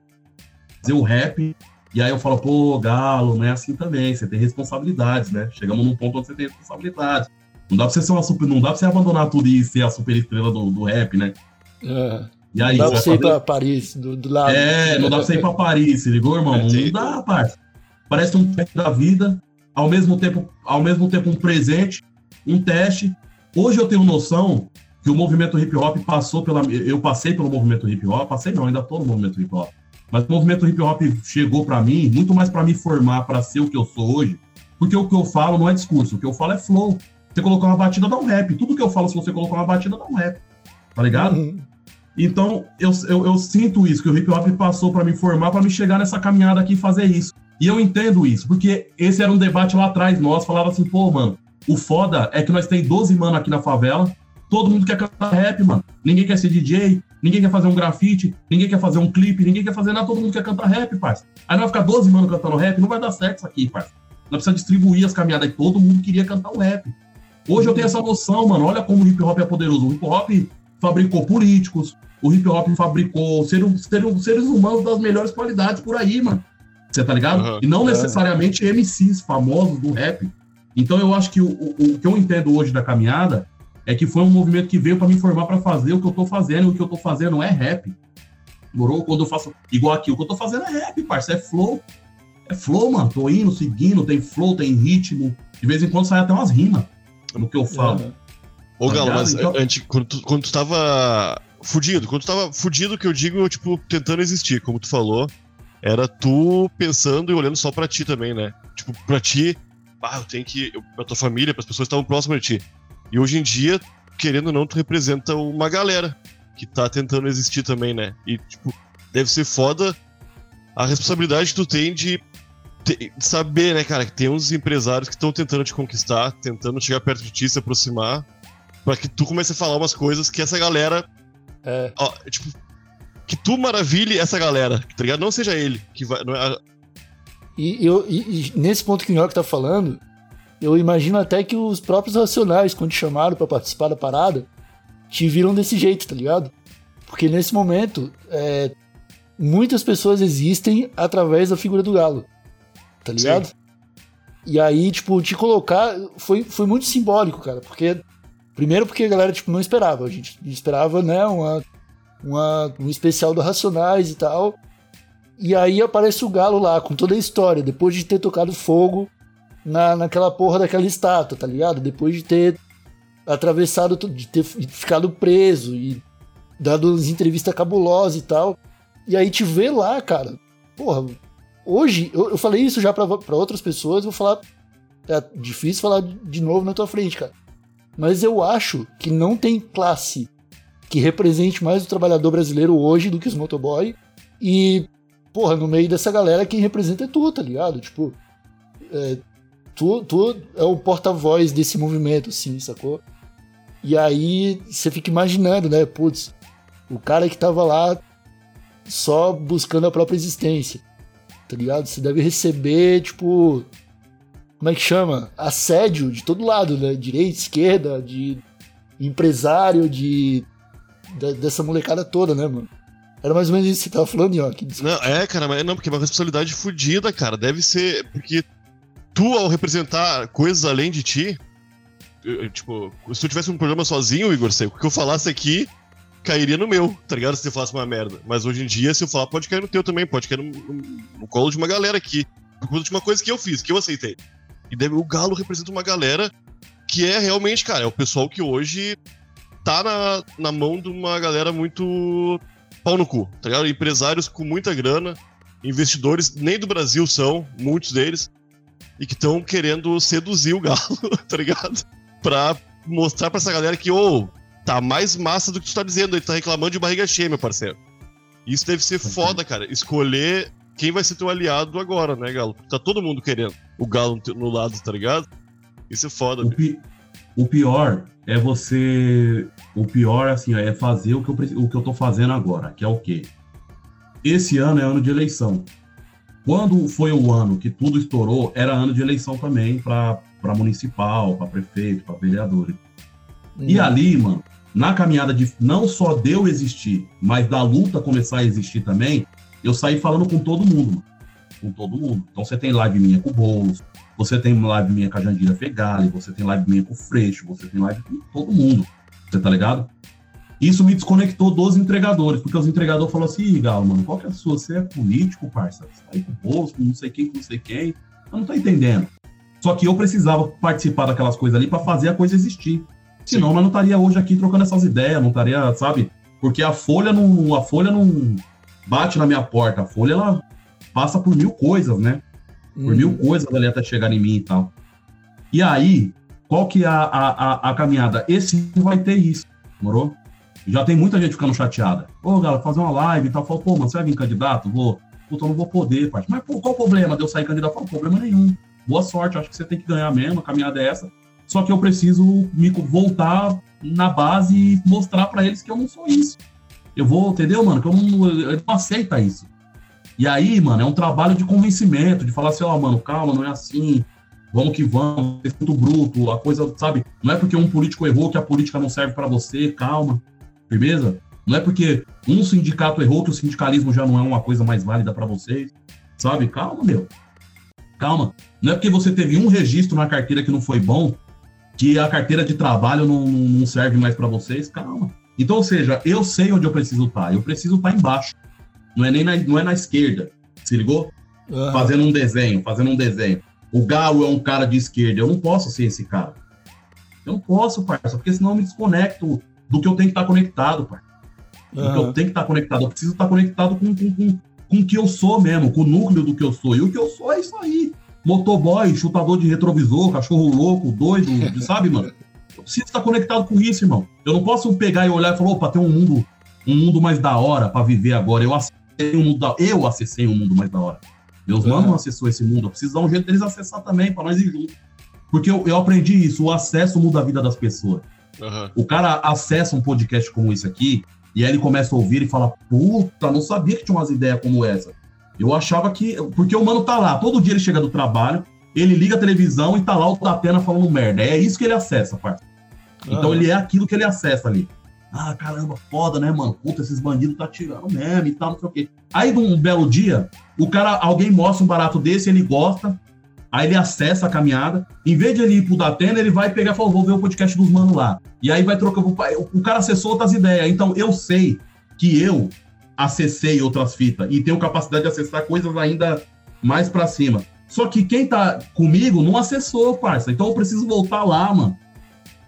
fazer o rap. E aí eu falo, pô, Galo, não é assim também, você tem responsabilidades, né? Chegamos num ponto onde você tem responsabilidades. Não dá pra você ser uma super, não dá pra você abandonar tudo e ser a super estrela do, do rap, né? Aham. E aí, Não dá pra você ir fazer- pra Paris, do, do lado. é, não dá pra você ir pra Paris, se ligou, irmão? Não dá, parça. Parece um teste da vida, ao mesmo tempo, ao mesmo tempo um presente, um teste. Hoje eu tenho noção que o movimento hip hop passou pela. Eu passei pelo movimento hip hop, passei não, ainda tô no movimento hip hop. Mas o movimento hip hop chegou pra mim, muito mais pra me formar, pra ser o que eu sou hoje. Porque o que eu falo não é discurso, o que eu falo é flow. Você colocar uma batida, dá um rap. Tudo que eu falo, se você colocar uma batida, dá um rap. Tá ligado? Uhum. Então, eu, eu, eu sinto isso, que o hip hop passou para me formar, para me chegar nessa caminhada aqui e fazer isso. E eu entendo isso, porque esse era um debate lá atrás, nós falava assim, pô, mano, o foda é que nós tem 12 mano aqui na favela, todo mundo quer cantar rap, mano. Ninguém quer ser DJ, ninguém quer fazer um grafite, ninguém quer fazer um clipe, ninguém quer fazer nada, todo mundo quer cantar rap, parça. Aí nós vai ficar 12 mano cantando rap, não vai dar certo isso aqui, parça. Nós precisamos distribuir as caminhadas e todo mundo queria cantar o rap. Hoje eu tenho essa noção, mano, olha como o hip hop é poderoso. O hip hop fabricou políticos, o hip hop fabricou seres, seres, seres humanos das melhores qualidades por aí, mano. Você tá ligado? Uhum. E não necessariamente MCs famosos do rap. Então eu acho que o, o, o que eu entendo hoje da caminhada é que foi um movimento que veio para me formar para fazer o que eu tô fazendo, e o que eu tô fazendo é rap. Morou? Quando eu faço igual aqui, o que eu tô fazendo é rap, parça, é flow. É flow, mano. Tô indo, seguindo, tem flow, tem ritmo. De vez em quando sai até umas rimas no que eu falo. É. Ô, Tá Galo, mas Então- antes, quando tu, quando tu tava fudido, quando tu tava fudido, que eu digo, tipo, tentando existir, como tu falou, era tu pensando e olhando só pra ti também, né? Tipo, pra ti, ah, eu tenho que. Eu, pra tua família, pras pessoas que estavam próximas de ti. E hoje em dia, querendo ou não, tu representa uma galera que tá tentando existir também, né? E, tipo, deve ser foda a responsabilidade que tu tem de te- de saber, né, cara, que tem uns empresários que estão tentando te conquistar, tentando chegar perto de ti, se aproximar, pra que tu comece a falar umas coisas que essa galera, É. ó, tipo, que tu maravilhe essa galera, tá ligado? Não seja ele que vai. Não é, E, eu, e- e nesse ponto que o Nhoque tá falando, eu imagino até que os próprios Racionais, quando te chamaram pra participar da parada, te viram desse jeito, tá ligado? Porque nesse momento, é, muitas pessoas existem através da figura do Galo, tá ligado? E aí, tipo, te colocar foi, foi muito simbólico, cara, porque. Primeiro porque a galera, tipo, não esperava. A gente esperava, né, uma, uma, um especial do Racionais e tal. E aí aparece o Galo lá, com toda a história, depois de ter tocado fogo na, naquela porra daquela estátua, tá ligado? Depois de ter atravessado, de ter ficado preso e dado umas entrevistas cabulosas e tal. E aí te vê lá, cara. Porra, hoje, eu, eu falei isso já pra outras pessoas, vou falar. É difícil falar de novo na tua frente, cara. Mas eu acho que não tem classe que represente mais o trabalhador brasileiro hoje do que os motoboy. E, porra, no meio dessa galera, quem representa é tu, tá ligado? Tipo, é, tu, tu é o porta-voz desse movimento, assim, sacou? E aí você fica imaginando, né? Putz, o cara que tava lá só buscando a própria existência, tá ligado? Você deve receber, tipo. Como é que chama? Assédio de todo lado, né? Direita, esquerda, de empresário, de. da- dessa molecada toda, né, mano? Era mais ou menos isso que você tava falando, ó. Não, é, cara, mas não, porque é uma responsabilidade fodida, cara. Deve ser. Porque tu, ao representar coisas além de ti. eu- tipo, se tu tivesse um programa sozinho, Igor, sei, o que eu falasse aqui cairia no meu, tá ligado? Se você falasse uma merda. Mas hoje em dia, se eu falar, pode cair no teu também, pode cair no, no- no colo de uma galera aqui. Por conta de uma coisa que eu fiz, que eu aceitei. E deve- o Galo representa uma galera que é realmente, cara, é o pessoal que hoje tá na, na mão de uma galera muito pau no cu, tá ligado? Empresários com muita grana, investidores nem do Brasil são, muitos deles, e que estão querendo seduzir o Galo, tá ligado? Pra mostrar pra essa galera que, ô, tá mais massa do que tu tá dizendo, ele tá reclamando de barriga cheia, meu parceiro. Isso deve ser foda, cara. Escolher quem vai ser teu aliado agora, né, Galo? Tá todo mundo querendo o Galo no lado, tá ligado? Isso é foda, O, pi- o pior é você. O pior, assim, é fazer o que, eu, o que eu tô fazendo agora, que é o quê? Esse ano é ano de eleição. Quando foi o ano que tudo estourou, era ano de eleição também para municipal, para prefeito, para vereadores. E ali, mano, na caminhada de não só de eu existir, mas da luta começar a existir também, eu saí falando com todo mundo, mano. Com todo mundo. Então você tem live minha com o Boulos, você tem live minha com a Jandira Fegali, você tem live minha com o Freixo, você tem live com todo mundo. Você tá ligado? Isso me desconectou dos entregadores, porque os entregadores falaram assim, Ih, Galo, mano, qual que é a sua? Você é político, parça? Você tá aí com o Boulos, com não sei quem, com não sei quem. Eu não tô entendendo. Só que eu precisava participar daquelas coisas ali para fazer a coisa existir. Senão, nós não estaria hoje aqui trocando essas ideias, não estaria, sabe? Porque a Folha não, a Folha não bate na minha porta. A Folha, ela passa por mil coisas, né? Por Uhum. mil coisas ali até chegar em mim e tal. E aí, qual que é a, a, a, a caminhada? Esse vai ter isso, morou? Já tem muita gente ficando chateada. Ô, galera, fazer uma live e tal. Fala, pô, mano, você vai vir candidato? Vou. Puta, eu não vou poder, pai. Mas, pô, qual o problema de eu sair candidato? Fala, problema nenhum. Boa sorte, acho que você tem que ganhar mesmo, a caminhada é essa. Só que eu preciso me voltar na base e mostrar pra eles que eu não sou isso. Eu vou, entendeu, mano? Que eu não, eu não aceita isso. E aí, mano, é um trabalho de convencimento, de falar assim, ó, mano, calma, não é assim, vamos que vamos, é muito bruto, a coisa, sabe? Não é porque um político errou que a política não serve pra você, calma, firmeza? Não é porque um sindicato errou que o sindicalismo já não é uma coisa mais válida pra vocês, sabe? Calma, meu. Calma. Não é porque você teve um registro na carteira que não foi bom que a carteira de trabalho não, não serve mais pra vocês, calma. Então, ou seja, eu sei onde eu preciso estar, eu preciso estar embaixo. Não é nem na, não é na esquerda, se ligou? Aham. fazendo um desenho, fazendo um desenho. O Galo é um cara de esquerda, eu não posso ser esse cara. Eu não posso, parça, porque senão eu me desconecto do que eu tenho que estar conectado, parça. Do que eu tenho que estar conectado. Eu preciso estar conectado com, com, com, com o que eu sou mesmo, com o núcleo do que eu sou. E o que eu sou é isso aí. Motoboy, chutador de retrovisor, cachorro louco, doido, sabe, mano? Eu preciso estar conectado com isso, irmão. Eu não posso pegar e olhar e falar, opa, tem um mundo, um mundo mais da hora pra viver agora. Eu acessei um mundo da... Eu acessei um mundo mais da hora. Meus Aham. manos não acessou esse mundo. Eu preciso dar um jeito deles acessar também, pra nós ir juntos. Porque eu, eu aprendi isso, o acesso muda a vida das pessoas. Aham. O cara acessa um podcast como esse aqui, e aí ele começa a ouvir e fala: Puta, não sabia que tinha umas ideias como essa. Eu achava que. Porque o mano tá lá, todo dia ele chega do trabalho, ele liga a televisão e tá lá o Datena falando merda. É isso que ele acessa, parça. Então ele é aquilo que ele acessa ali. Ah, caramba, foda, né, mano? Puta, esses bandidos tá tirando mesmo e tal, não sei o quê. Aí, num belo dia, o cara, alguém mostra um barato desse, ele gosta, aí ele acessa a caminhada. Em vez de ele ir pro Datena, ele vai pegar e falar, vou ver o podcast dos manos lá. E aí vai trocar. O cara acessou outras ideias. Então eu sei que eu acessei outras fitas e tenho capacidade de acessar coisas ainda mais pra cima. Só que quem tá comigo não acessou, parça. Então eu preciso voltar lá, mano.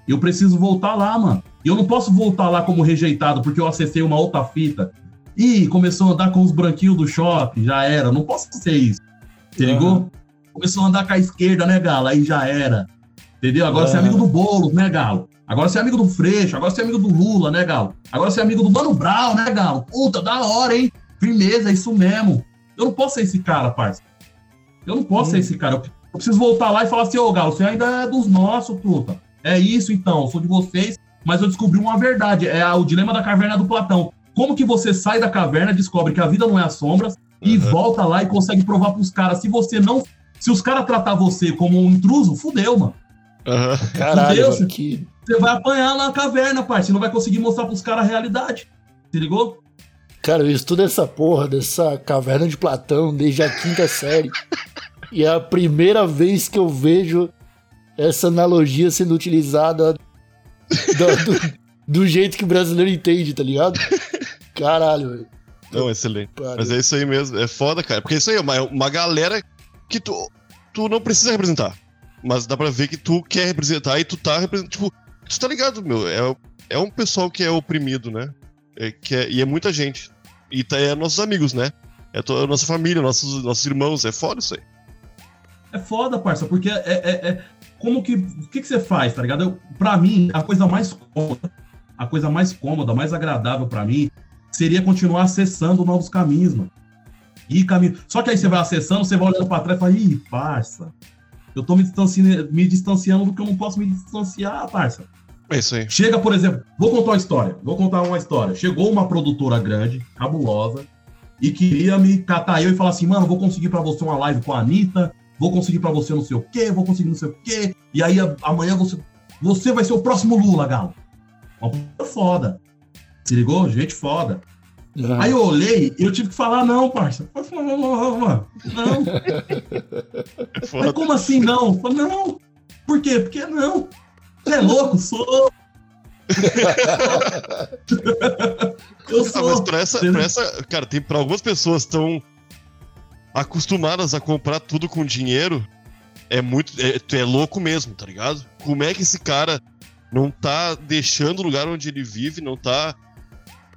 Eu preciso voltar lá, mano. E eu não posso voltar lá como rejeitado porque eu acessei uma outra fita. Ih, começou a andar com os branquinhos do shopping, já era. Não posso ser isso. Você ligou? Começou a andar com a esquerda, né, Galo? Aí já era. Entendeu? Agora você é Aham. amigo do Boulos, né, Galo? Agora você é amigo do Freixo, agora você é amigo do Lula, né, Galo? Agora você é amigo do Mano Brown, né, Galo? Puta, da hora, hein? Firmeza, é isso mesmo. Eu não posso ser esse cara, parça. Eu não posso ser esse cara. Eu, eu preciso voltar lá e falar assim, ô, Galo, você ainda é dos nossos, puta. É isso, então, eu sou de vocês, mas eu descobri uma verdade. É o dilema da caverna do Platão. Como que você sai da caverna, descobre que a vida não é as sombras e Aham. volta lá e consegue provar pros caras. Se você não. Se os caras tratar você como um intruso, fudeu, mano. Aham. Caralho, Fudeu, mano, que. Você vai apanhar na caverna, parceiro. Você não vai conseguir mostrar pros caras a realidade. Se ligou? Cara, eu estudo essa porra dessa caverna de Platão desde a quinta série. E é a primeira vez que eu vejo essa analogia sendo utilizada do, do- do jeito que o brasileiro entende, tá ligado? Caralho, velho. Não, excelente. Pariu. Mas é isso aí mesmo. É foda, cara. Porque isso aí é uma, uma galera que tu, tu não precisa representar. Mas dá pra ver que tu quer representar e tu tá representando. Tipo, tu tá ligado, meu? É, é um pessoal que é oprimido, né? É, que é- e é muita gente. E tá, é nossos amigos, né? É a nossa família, nossos, nossos irmãos. É foda isso aí. É foda, parça, porque é. é- é- como que. O que, que você faz, tá ligado? Eu, pra mim, a coisa mais cômoda, a coisa mais cômoda, mais agradável pra mim, seria continuar acessando novos caminhos, mano. E caminho. Só que aí você vai acessando, você vai olhando pra trás e fala, ih, parça. Eu tô me distanciando, me distanciando do que eu não posso me distanciar, parça. É isso aí. Chega, por exemplo, vou contar uma história. Vou contar uma história. Chegou uma produtora grande, cabulosa, e queria me catar eu e falar assim, mano, vou conseguir pra você uma live com a Anitta, vou conseguir pra você não sei o quê, vou conseguir não sei o quê, e aí amanhã você, você vai ser o próximo Lula, Galo. Uma puta foda. Se ligou? Gente foda. Ah, Aí eu olhei e eu tive que falar, não, parça. Eu falei, não, não, não, não. Mas como assim não? Eu falei, não. Por quê? Porque não. Você é louco? Sou. eu Ah, mas sou. pra essa, pra essa. Cara, tem pra algumas pessoas estão acostumadas a comprar tudo com dinheiro. É muito. É, tu é louco mesmo, tá ligado? Como é que esse cara não tá deixando o lugar onde ele vive, não tá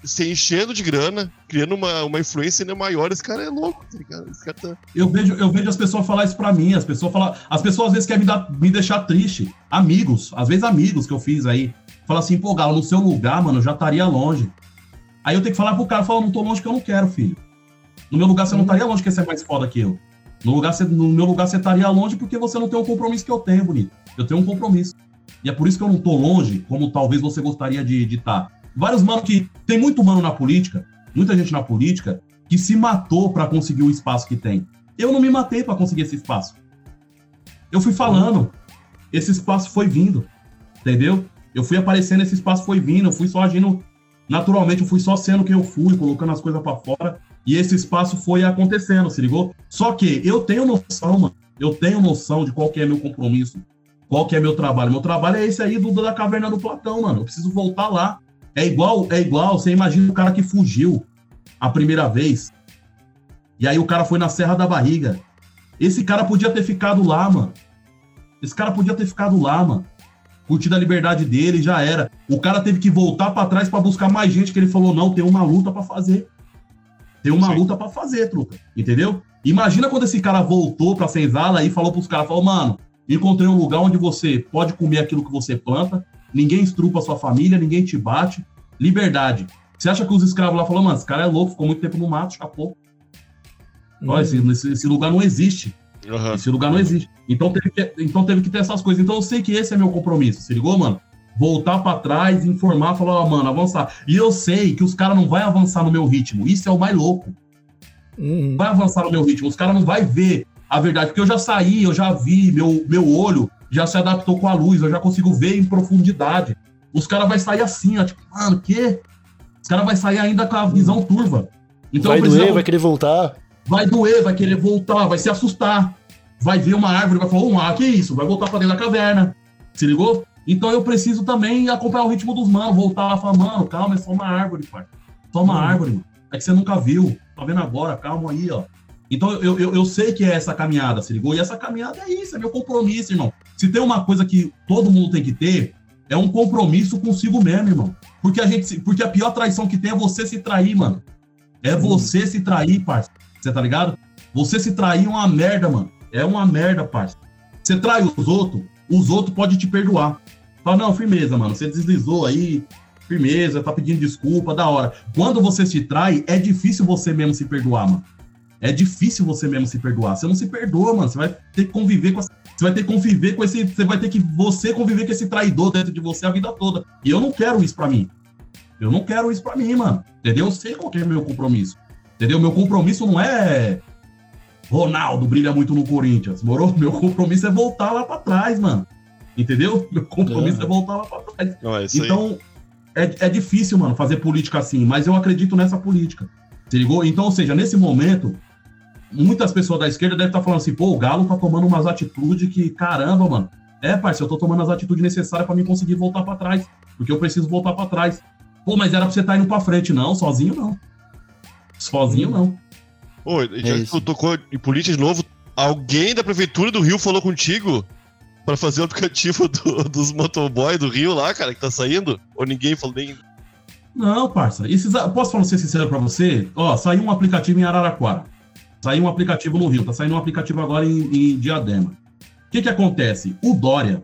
se enchendo de grana, criando uma, uma influência ainda maior? Esse cara é louco, tá ligado? Esse cara tá. Eu vejo, eu vejo as pessoas falar isso pra mim. As pessoas falam, as pessoas às vezes querem me, dar- me deixar triste. Amigos, às vezes amigos que eu fiz aí. Fala assim, pô, Galo, no seu lugar, mano, eu já estaria longe. Aí eu tenho que falar pro cara, falar, não tô longe que eu não quero, filho. No meu lugar você não estaria longe porque você é mais foda que eu. No, lugar, você- no meu lugar você estaria longe porque você não tem o compromisso que eu tenho, bonito. Eu tenho um compromisso. E é por isso que eu não tô longe, como talvez você gostaria de estar. Vários mano que. Tem muito mano na política, muita gente na política, que se matou pra conseguir o espaço que tem. Eu não me matei pra conseguir esse espaço. Eu fui falando, esse espaço foi vindo, entendeu? Eu fui aparecendo, esse espaço foi vindo, eu fui só agindo naturalmente, eu fui só sendo quem eu fui, colocando as coisas pra fora, e esse espaço foi acontecendo, se ligou? Só que eu tenho noção, mano, eu tenho noção de qual que é meu compromisso, qual que é meu trabalho. Meu trabalho é esse aí do da caverna do Platão, mano. Eu preciso voltar lá. É igual, é igual, você imagina o cara que fugiu a primeira vez E aí o cara foi na Serra da Barriga. Esse cara podia ter ficado lá, mano. Esse cara podia ter ficado lá, mano. Curtido a liberdade dele, já era. O cara teve que voltar pra trás pra buscar mais gente, que ele falou: não, tem uma luta pra fazer. Tem uma Sim. luta pra fazer, truta. Entendeu? Imagina quando esse cara voltou pra senzala e falou pros caras: falou, mano, encontrei um lugar onde você pode comer aquilo que você planta, ninguém estrupa a sua família, ninguém te bate. Liberdade. Você acha que os escravos lá falaram, mano, esse cara é louco, ficou muito tempo no mato, escapou. Ó, esse, esse- esse lugar não existe. Aham. Esse lugar não existe. Então teve, que, então teve que ter essas coisas. Então eu sei que esse é meu compromisso. Se ligou, mano? Voltar pra trás, informar, falar, ó, mano, avançar. E eu sei que os caras não vão avançar no meu ritmo. Isso é o mais louco. Uhum. Vai avançar no meu ritmo. Os caras não vai ver a verdade. Porque eu já saí, eu já vi, meu, meu olho já se adaptou com a luz, eu já consigo ver em profundidade. Os caras vai sair assim, ó, tipo, mano, o quê? Os caras vai sair ainda com a visão turva. Então vai eu preciso- doer, vai querer voltar. vai doer, vai querer voltar, vai se assustar. Vai ver uma árvore, vai falar, ah, que isso? Vai voltar pra dentro da caverna. Se ligou? Então eu preciso também acompanhar o ritmo dos manos, voltar lá e falar, mano, calma, é só uma árvore, pai. Só uma árvore, mano. É que você nunca viu. Tá vendo agora, calma aí, ó. Então eu, eu, eu sei que é essa caminhada, se ligou? E essa caminhada é isso, é meu compromisso, irmão. Se tem uma coisa que todo mundo tem que ter, é um compromisso consigo mesmo, irmão. Porque a gente, porque a pior traição que tem é você se trair, mano. É você se trair, parça. Você tá ligado? Você se trair é uma merda, mano. É uma merda, parça. Você trai os outros, os outros podem te perdoar. Fala, não, firmeza, mano. Você deslizou aí, firmeza, tá pedindo desculpa, da hora. Quando você se trai, é difícil você mesmo se perdoar, mano. É difícil você mesmo se perdoar. Você não se perdoa, mano. Você vai ter que conviver com essa- Você vai ter que conviver com esse. Você vai ter que você conviver com esse traidor dentro de você a vida toda. E eu não quero isso pra mim. Eu não quero isso pra mim, mano. Entendeu? Eu sei qual que é meu compromisso. Entendeu? Meu compromisso não é. Ronaldo brilha muito no Corinthians, moro? Meu compromisso é voltar lá pra trás, mano. Entendeu? Meu compromisso Uhum. é voltar lá pra trás. Não, é. Então, é, é difícil, mano, fazer política assim, mas eu acredito nessa política. Se ligou? Então, ou seja, nesse momento, muitas pessoas da esquerda devem estar falando assim, pô, o Galo tá tomando umas atitudes que, caramba, mano. É, parceiro, eu tô tomando as atitudes necessárias pra mim conseguir voltar pra trás. Porque eu preciso voltar pra trás. Pô, mas era pra você estar indo pra frente. Não, sozinho não. Sozinho não. Ô, já É que isso. tu tocou em política de novo, alguém da prefeitura do Rio falou contigo pra fazer o aplicativo do- dos motoboy do Rio lá, cara, que tá saindo? Ou ninguém falou nem. Não, parça. Esses, posso falar ser sincero pra você? Ó, saiu um aplicativo em Araraquara. Saiu um aplicativo no Rio. Tá saindo um aplicativo agora em, em Diadema. O que que acontece? O Dória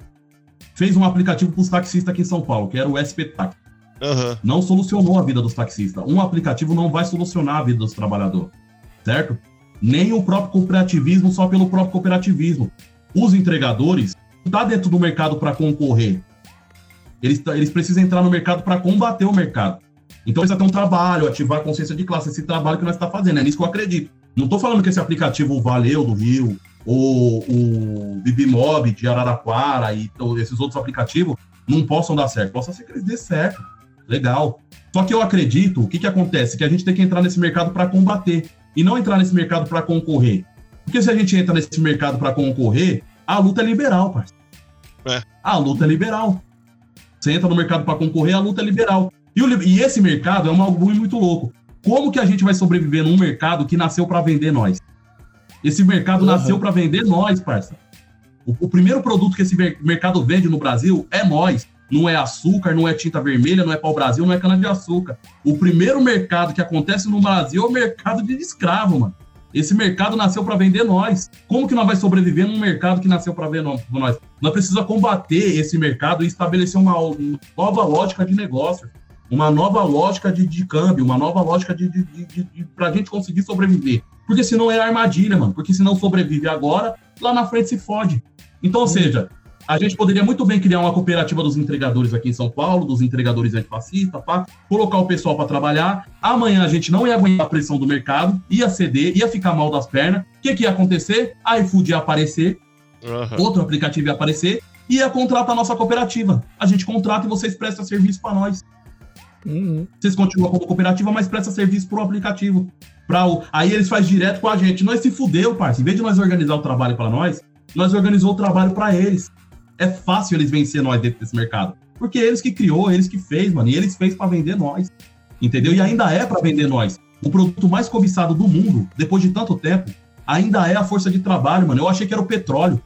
fez um aplicativo pros taxistas aqui em São Paulo, que era o SP Taxi. Aham. Não solucionou a vida dos taxistas. Um aplicativo não vai solucionar a vida dos trabalhadores. Certo? Nem o próprio cooperativismo só pelo próprio cooperativismo. Os entregadores não tá dentro do mercado para concorrer. Eles, tá- eles precisam entrar no mercado para combater o mercado. Então precisa ter um trabalho, ativar a consciência de classe, esse trabalho que nós está fazendo. É nisso que eu acredito. Não estou falando que esse aplicativo Valeu do Rio, ou o Bibimob de Araraquara e esses outros aplicativos não possam dar certo. Possa ser que eles dê certo. Legal. Só que eu acredito, o que, que acontece? Que a gente tem que entrar nesse mercado para combater e não entrar nesse mercado para concorrer. Porque se a gente entra nesse mercado para concorrer, a luta é liberal, parceiro. É. A luta é liberal. Você entra no mercado para concorrer, a luta é liberal. E, o e esse mercado é um bagulho muito louco. Como que a gente vai sobreviver num mercado que nasceu para vender nós? Esse mercado Uhum. nasceu para vender nós, parça. O, o primeiro produto que esse mer- mercado vende no Brasil é nós. Não é açúcar, não é tinta vermelha, não é pau-brasil, não é cana-de-açúcar. O primeiro mercado que acontece no Brasil é o mercado de escravo, mano. Esse mercado nasceu para vender nós. Como que nós vai sobreviver num mercado que nasceu para vender nós? Nós precisamos combater esse mercado e estabelecer uma nova lógica de negócio, uma nova lógica de, de câmbio, uma nova lógica de, de, de, de, de pra gente conseguir sobreviver. Porque senão é armadilha, mano. Porque se não sobrevive agora, lá na frente se fode. Então, ou seja, a gente poderia muito bem criar uma cooperativa dos entregadores aqui em São Paulo, dos entregadores antifascistas, pá, colocar o pessoal para trabalhar. Amanhã a gente não ia aguentar a pressão do mercado, ia ceder, ia ficar mal das pernas. O que, que ia acontecer? A iFood ia aparecer, Aham. outro aplicativo ia aparecer e ia contratar a nossa cooperativa. A gente contrata e vocês prestam serviço para nós. Uhum. Vocês continuam como cooperativa, mas presta serviço pro aplicativo. Pra o... Aí eles fazem direto com a gente. Nós se fudeu, parceiro. Em vez de nós organizar o trabalho para nós, nós organizou o trabalho para eles. É fácil eles vencer nós dentro desse mercado. Porque eles que criou, eles que fez, mano. E eles fez para vender nós. Entendeu? E ainda é para vender nós. o produto mais cobiçado do mundo, depois de tanto tempo, ainda é a força de trabalho, mano. Eu achei que era o petróleo.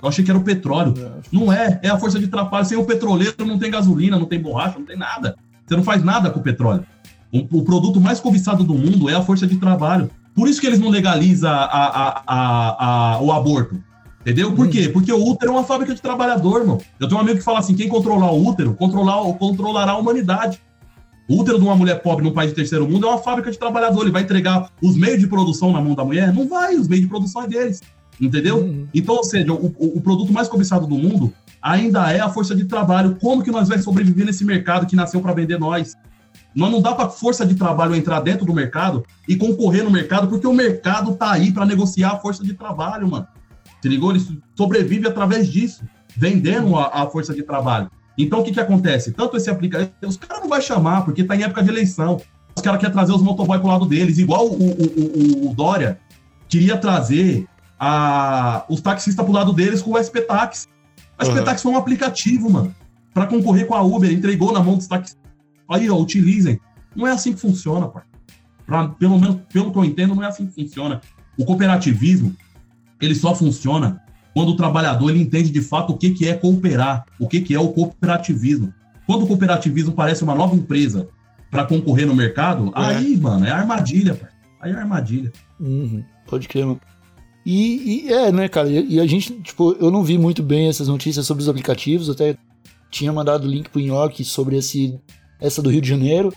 Eu achei que era o petróleo. Não é, é a força de trabalho. Sem o petroleiro não tem gasolina, não tem borracha, não tem nada. Você não faz nada com o petróleo. O, o produto mais cobiçado do mundo é a força de trabalho. Por isso que eles não legalizam a, a, a, a o aborto. Entendeu? Por quê? Porque o útero é uma fábrica de trabalhador, mano. Eu tenho um amigo que fala assim: quem controlar o útero, controlar, controlará a humanidade. O útero de uma mulher pobre num país de terceiro mundo é uma fábrica de trabalhador. Ele vai entregar os meios de produção na mão da mulher? Não vai, os meios de produção é deles. Entendeu? Uhum. Então, ou seja, o, o, produto mais cobiçado do mundo ainda é a força de trabalho. Como que nós vamos sobreviver nesse mercado que nasceu para vender nós? Nós não dá para força de trabalho entrar dentro do mercado e concorrer no mercado, porque o mercado tá aí para negociar a força de trabalho, mano. Se ligou? Ele sobrevive através disso, vendendo a, a força de trabalho. Então, o que, que acontece? Tanto esse aplicativo, os caras não vai chamar, porque tá em época de eleição. Os caras querem trazer os motoboy pro lado deles, igual o, o, o, o Dória queria trazer a, os taxistas pro lado deles com o SP Taxi. O SP Taxi foi um aplicativo, mano, para concorrer com a Uber, entregou na mão dos taxistas. Aí, ó, utilizem. Não é assim que funciona, pai. Pra, pelo menos, pelo que eu entendo, não é assim que funciona. O cooperativismo, ele só funciona quando o trabalhador ele entende de fato o que, que é cooperar, o que, que é o cooperativismo. Quando o cooperativismo parece uma nova empresa para concorrer no mercado, é. aí, mano, é armadilha, pai. Aí é armadilha. Uhum, pode crer, mano. E, e, é, né, cara? E, e, a gente, tipo, eu não vi muito bem essas notícias sobre os aplicativos, até tinha mandado o link pro Nhoque sobre esse, essa do Rio de Janeiro,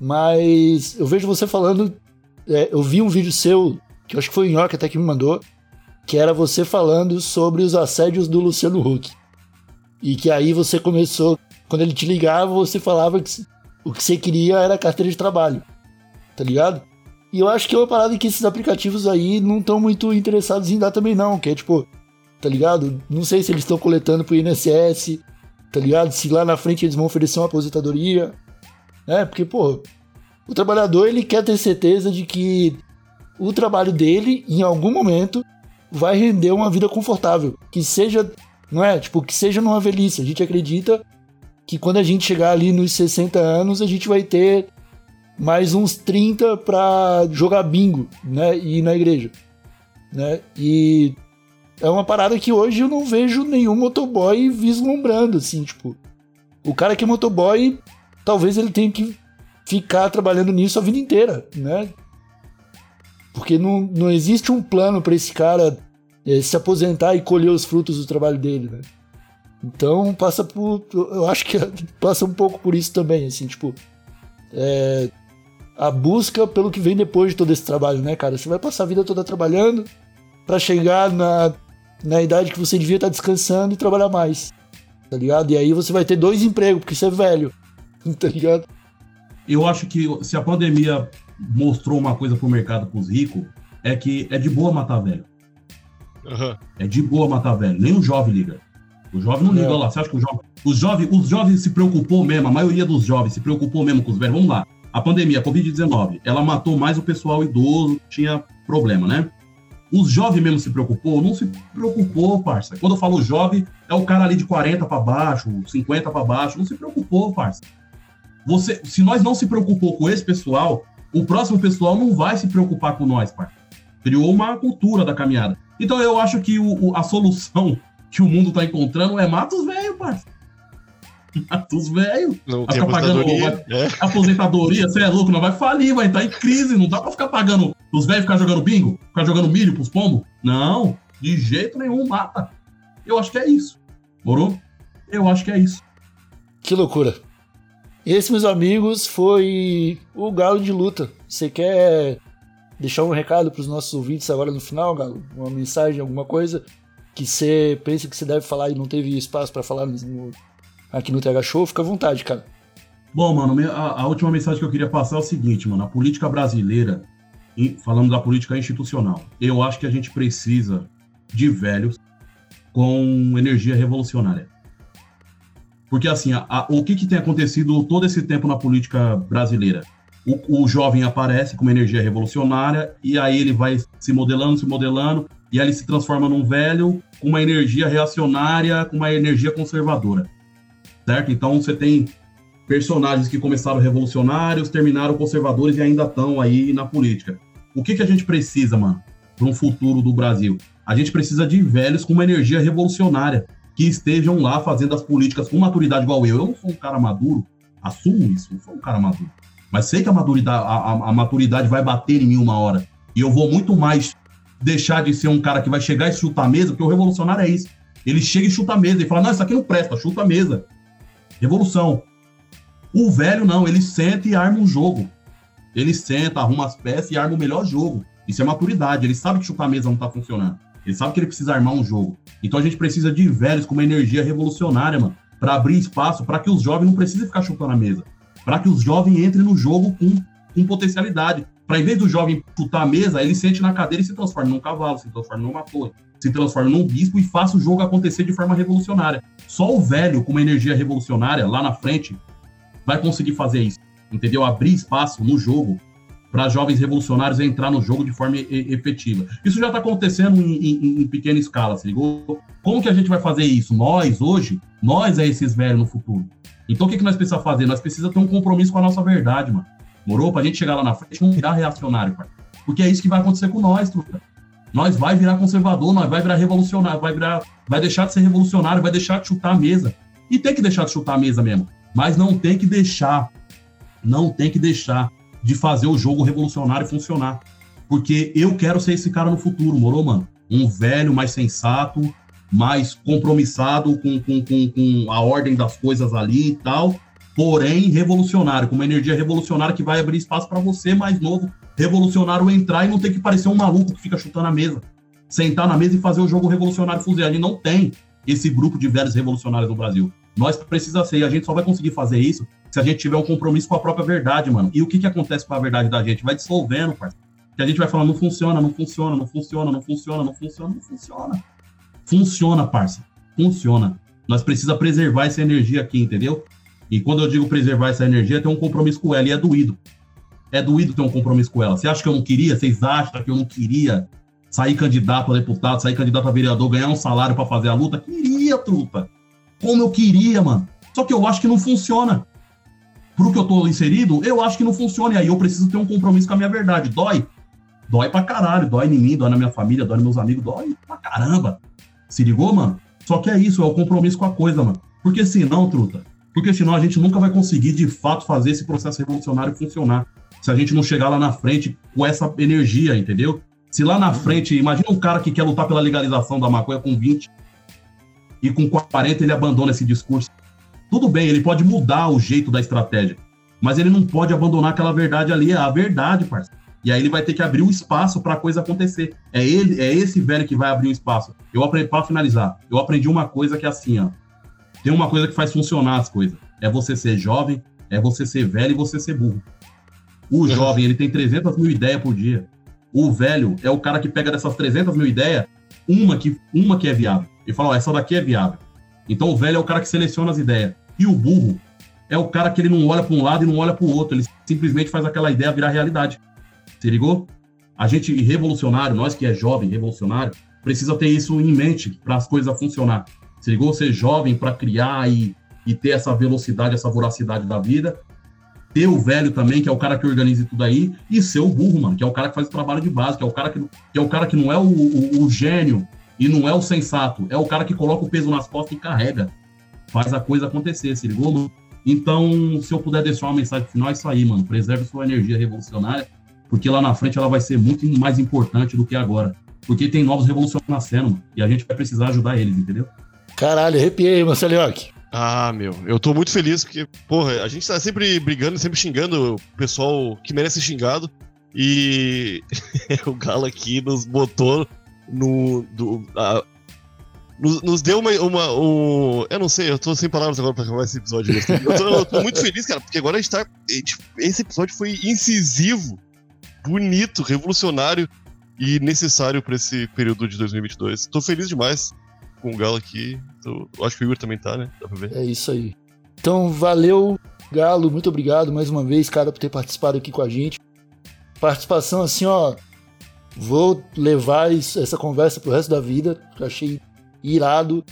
mas eu vejo você falando. É, eu vi um vídeo seu, que eu acho que foi o Nhoque até que me mandou, que era você falando sobre os assédios do Luciano Huck. E que aí você começou, quando ele te ligava, você falava que o que você queria era carteira de trabalho. Tá ligado? E eu acho que é uma parada que esses aplicativos aí não estão muito interessados em dar também, não. Que é tipo, tá ligado? Não sei se eles estão coletando pro INSS, tá ligado? Se lá na frente eles vão oferecer uma aposentadoria. É, porque, pô, o trabalhador ele quer ter certeza de que o trabalho dele, em algum momento, vai render uma vida confortável. Que seja, não é? Tipo, que seja numa velhice. A gente acredita que quando a gente chegar ali nos 60 anos, a gente vai ter mais uns 30 para jogar bingo, né? E ir na igreja, né? E é uma parada que hoje eu não vejo nenhum motoboy vislumbrando, assim, tipo. O cara que é motoboy, talvez ele tenha que ficar trabalhando nisso a vida inteira, né? Porque não, não existe um plano para esse cara é, se aposentar e colher os frutos do trabalho dele, né? Então passa por. Eu acho que passa um pouco por isso também, assim, tipo. É, a busca pelo que vem depois de todo esse trabalho, né, cara? Você vai passar a vida toda trabalhando para chegar na, na idade que você devia estar descansando e trabalhar mais, tá ligado? E aí você vai ter dois empregos, porque você é velho, tá ligado? Eu acho que se a pandemia mostrou uma coisa pro mercado pros ricos, é que é de boa matar velho. Uhum. É de boa matar velho. Nem o jovem liga. O jovem não liga é. lá. Você acha que o jovem. Os jovens, os jovens se preocupou mesmo, a maioria dos jovens se preocupou mesmo com os velhos. Vamos lá. A pandemia, a Covid-19, ela matou mais o pessoal idoso, tinha problema, né? Os jovens mesmo se preocupou? Não se preocupou, parça. Quando eu falo jovem, é o cara ali de 40 para baixo, 50 para baixo. Não se preocupou, parça. Você, se nós não se preocupou com esse pessoal, o próximo pessoal não vai se preocupar com nós, pai. Criou uma cultura da caminhada. Então eu acho que o, o, a solução que o mundo tá encontrando é mata os velhos, pai. Mata os velhos. Não tem aposentadoria. é. Aposentadoria, você é louco, não vai falir, vai estar tá em crise. Não dá pra ficar pagando os velhos ficar jogando bingo, ficar jogando milho pros pombos. Não, de jeito nenhum, mata. Eu acho que é isso. Morou? Eu acho que é isso. Que loucura. Esse, meus amigos, foi o Galo de Luta. Você quer deixar um recado para os nossos ouvintes agora no final, Galo? Uma mensagem, alguma coisa que você pensa que você deve falar e não teve espaço para falar no, aqui no TH Show? Fica à vontade, cara. Bom, mano, a, a, última mensagem que eu queria passar é o seguinte, mano. A política brasileira, falando da política institucional, eu acho que a gente precisa de velhos com energia revolucionária. Porque, assim, a, a, o que, que tem acontecido todo esse tempo na política brasileira? O, o, jovem aparece com uma energia revolucionária e aí ele vai se modelando, se modelando, e aí ele se transforma num velho com uma energia reacionária, com uma energia conservadora. Certo? Então você tem personagens que começaram revolucionários, terminaram conservadores e ainda estão aí na política. O que, que a gente precisa, mano, para um futuro do Brasil? A gente precisa de velhos com uma energia revolucionária, que estejam lá fazendo as políticas com maturidade igual eu. Eu não sou um cara maduro, assumo isso, não sou um cara maduro. Mas sei que a maturidade, a, a, a maturidade vai bater em mim uma hora. E eu vou muito mais deixar de ser um cara que vai chegar e chutar a mesa, porque o revolucionário é isso. Ele chega e chuta a mesa e fala: Não, isso aqui não presta, chuta a mesa. Revolução. O velho não, ele senta e arma um jogo. Ele senta, arruma as peças e arma o melhor jogo. Isso é maturidade. Ele sabe que chutar a mesa não tá funcionando. Ele sabe que ele precisa armar um jogo. Então a gente precisa de velhos com uma energia revolucionária, mano, para abrir espaço para que os jovens não precisem ficar chutando a mesa. Para que os jovens entrem no jogo com, com potencialidade. Para em vez do jovem chutar a mesa, ele sente na cadeira e se transforma num cavalo, se transforma numa torre, se transforma num bispo e faça o jogo acontecer de forma revolucionária. Só o velho com uma energia revolucionária lá na frente vai conseguir fazer isso, entendeu? Abrir espaço no jogo para jovens revolucionários entrar no jogo de forma efetiva. Isso já está acontecendo em, em, em, pequena escala, se ligou? Como que a gente vai fazer isso? Nós, hoje, nós é esses velhos no futuro. Então o que, que nós precisamos fazer? Nós precisamos ter um compromisso com a nossa verdade, mano. Morou? Pra gente chegar lá na frente não virar reacionário, pai. Porque é isso que vai acontecer com nós, truta. Nós vai virar conservador, nós vai virar revolucionário, vai virar, vai deixar de ser revolucionário, vai deixar de chutar a mesa. E tem que deixar de chutar a mesa mesmo. Mas não tem que deixar, não tem que deixar de fazer o jogo revolucionário funcionar. Porque eu quero ser esse cara no futuro, morou, mano? Um velho mais sensato, mais compromissado com, com, com, com a ordem das coisas ali e tal, porém revolucionário, com uma energia revolucionária que vai abrir espaço para você, mais novo, revolucionário, entrar e não ter que parecer um maluco que fica chutando a mesa. Sentar na mesa e fazer o jogo revolucionário. A gente não tem esse grupo de velhos revolucionários no Brasil. Nós precisa ser, e a gente só vai conseguir fazer isso se a gente tiver um compromisso com a própria verdade, mano. E o que que acontece com a verdade da gente? Vai dissolvendo, parceiro. Que a gente vai falando, não funciona, não funciona, não funciona, não funciona, não funciona, não funciona. Funciona, parça. Funciona. Nós precisamos preservar essa energia aqui, entendeu? E quando eu digo preservar essa energia, ter um compromisso com ela, e é doído. É doído ter um compromisso com ela. Você acha que eu não queria? Vocês acham que eu não queria sair candidato a deputado, sair candidato a vereador, ganhar um salário para fazer a luta? Queria, truta como eu queria, mano. Só que eu acho que não funciona. Pro que eu tô inserido, eu acho que não funciona. E aí eu preciso ter um compromisso com a minha verdade. Dói. Dói pra caralho. Dói em mim, dói na minha família, dói nos meus amigos, dói pra caramba. Se ligou, mano? Só que é isso, é o compromisso com a coisa, mano. Porque senão, truta, porque senão a gente nunca vai conseguir de fato fazer esse processo revolucionário funcionar. Se a gente não chegar lá na frente com essa energia, entendeu? Se lá na frente, imagina um cara que quer lutar pela legalização da maconha com 20, e com 40 ele abandona esse discurso. Tudo bem, ele pode mudar o jeito da estratégia, mas ele não pode abandonar aquela verdade ali, é a verdade, parceiro. E aí ele vai ter que abrir o um espaço para a coisa acontecer. É ele, é esse velho que vai abrir o um espaço. Eu aprendi para finalizar. Eu aprendi uma coisa que é assim, ó. Tem uma coisa que faz funcionar as coisas. É você ser jovem, é você ser velho e você ser burro. O jovem, ele tem 300 mil ideias por dia. O velho é o cara que pega dessas 300 mil ideias, uma que, uma que é viável e fala, ó, essa daqui é viável. Então o velho é o cara que seleciona as ideias. E o burro é o cara que ele não olha para um lado e não olha para o outro, ele simplesmente faz aquela ideia virar realidade. Se ligou? A gente revolucionário, nós que é jovem, revolucionário, precisa ter isso em mente para as coisas funcionar. Se ligou? Ser jovem para criar e, e ter essa velocidade, essa voracidade da vida. Ter o velho também, que é o cara que organiza tudo aí, e ser o burro, mano, que é o cara que faz o trabalho de base, que é o cara que, que é o cara que não é o, o, o gênio e não é o sensato, é o cara que coloca o peso nas costas e carrega. Faz a coisa acontecer, se ligou, mano? Então, se eu puder deixar uma mensagem final, é isso aí, mano. Preserve sua energia revolucionária, porque lá na frente ela vai ser muito mais importante do que agora. Porque tem novos revolucionários nascendo, mano, e a gente vai precisar ajudar eles, entendeu? Caralho, arrepiei, Marcelioque. Ah, meu, eu tô muito feliz porque, porra, a gente tá sempre brigando, sempre xingando o pessoal que merece ser xingado. E o Galo aqui nos botou no, do, a, nos, nos, deu uma, uma um, eu não sei, eu tô sem palavras agora pra acabar esse episódio. Eu tô, eu tô muito feliz, cara, porque agora a gente tá. Esse episódio foi incisivo, bonito, revolucionário e necessário para esse período de 2022. Tô feliz demais com o Galo aqui. Tô, acho que o Igor também tá, né? Dá pra ver. É isso aí. Então, valeu, Galo. Muito obrigado mais uma vez, cara, por ter participado aqui com a gente. Participação assim, ó, Vou levar essa conversa pro resto da vida. Achei irado.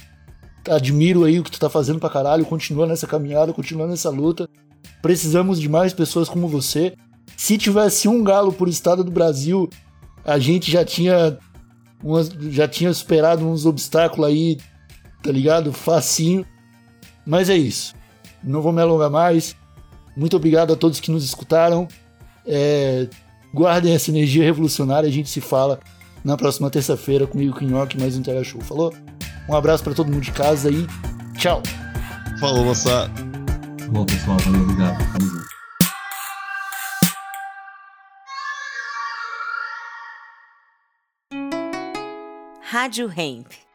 Admiro aí o que tu tá fazendo pra caralho. Continua nessa caminhada, continua nessa luta. Precisamos de mais pessoas como você. Se tivesse um galo por estado do Brasil, a gente já tinha umas, já tinha superado uns obstáculos aí, tá ligado? Facinho. Mas é isso. Não vou me alongar mais. Muito obrigado a todos que nos escutaram. É, guardem essa energia revolucionária. A gente se fala na próxima terça-feira comigo, com Nhoque, mais um Intera Show. Falou? Um abraço para todo mundo de casa aí. Tchau. Falou, moçada. Bom, pessoal, valeu, obrigado. Tamo junto. Rádio Hemp.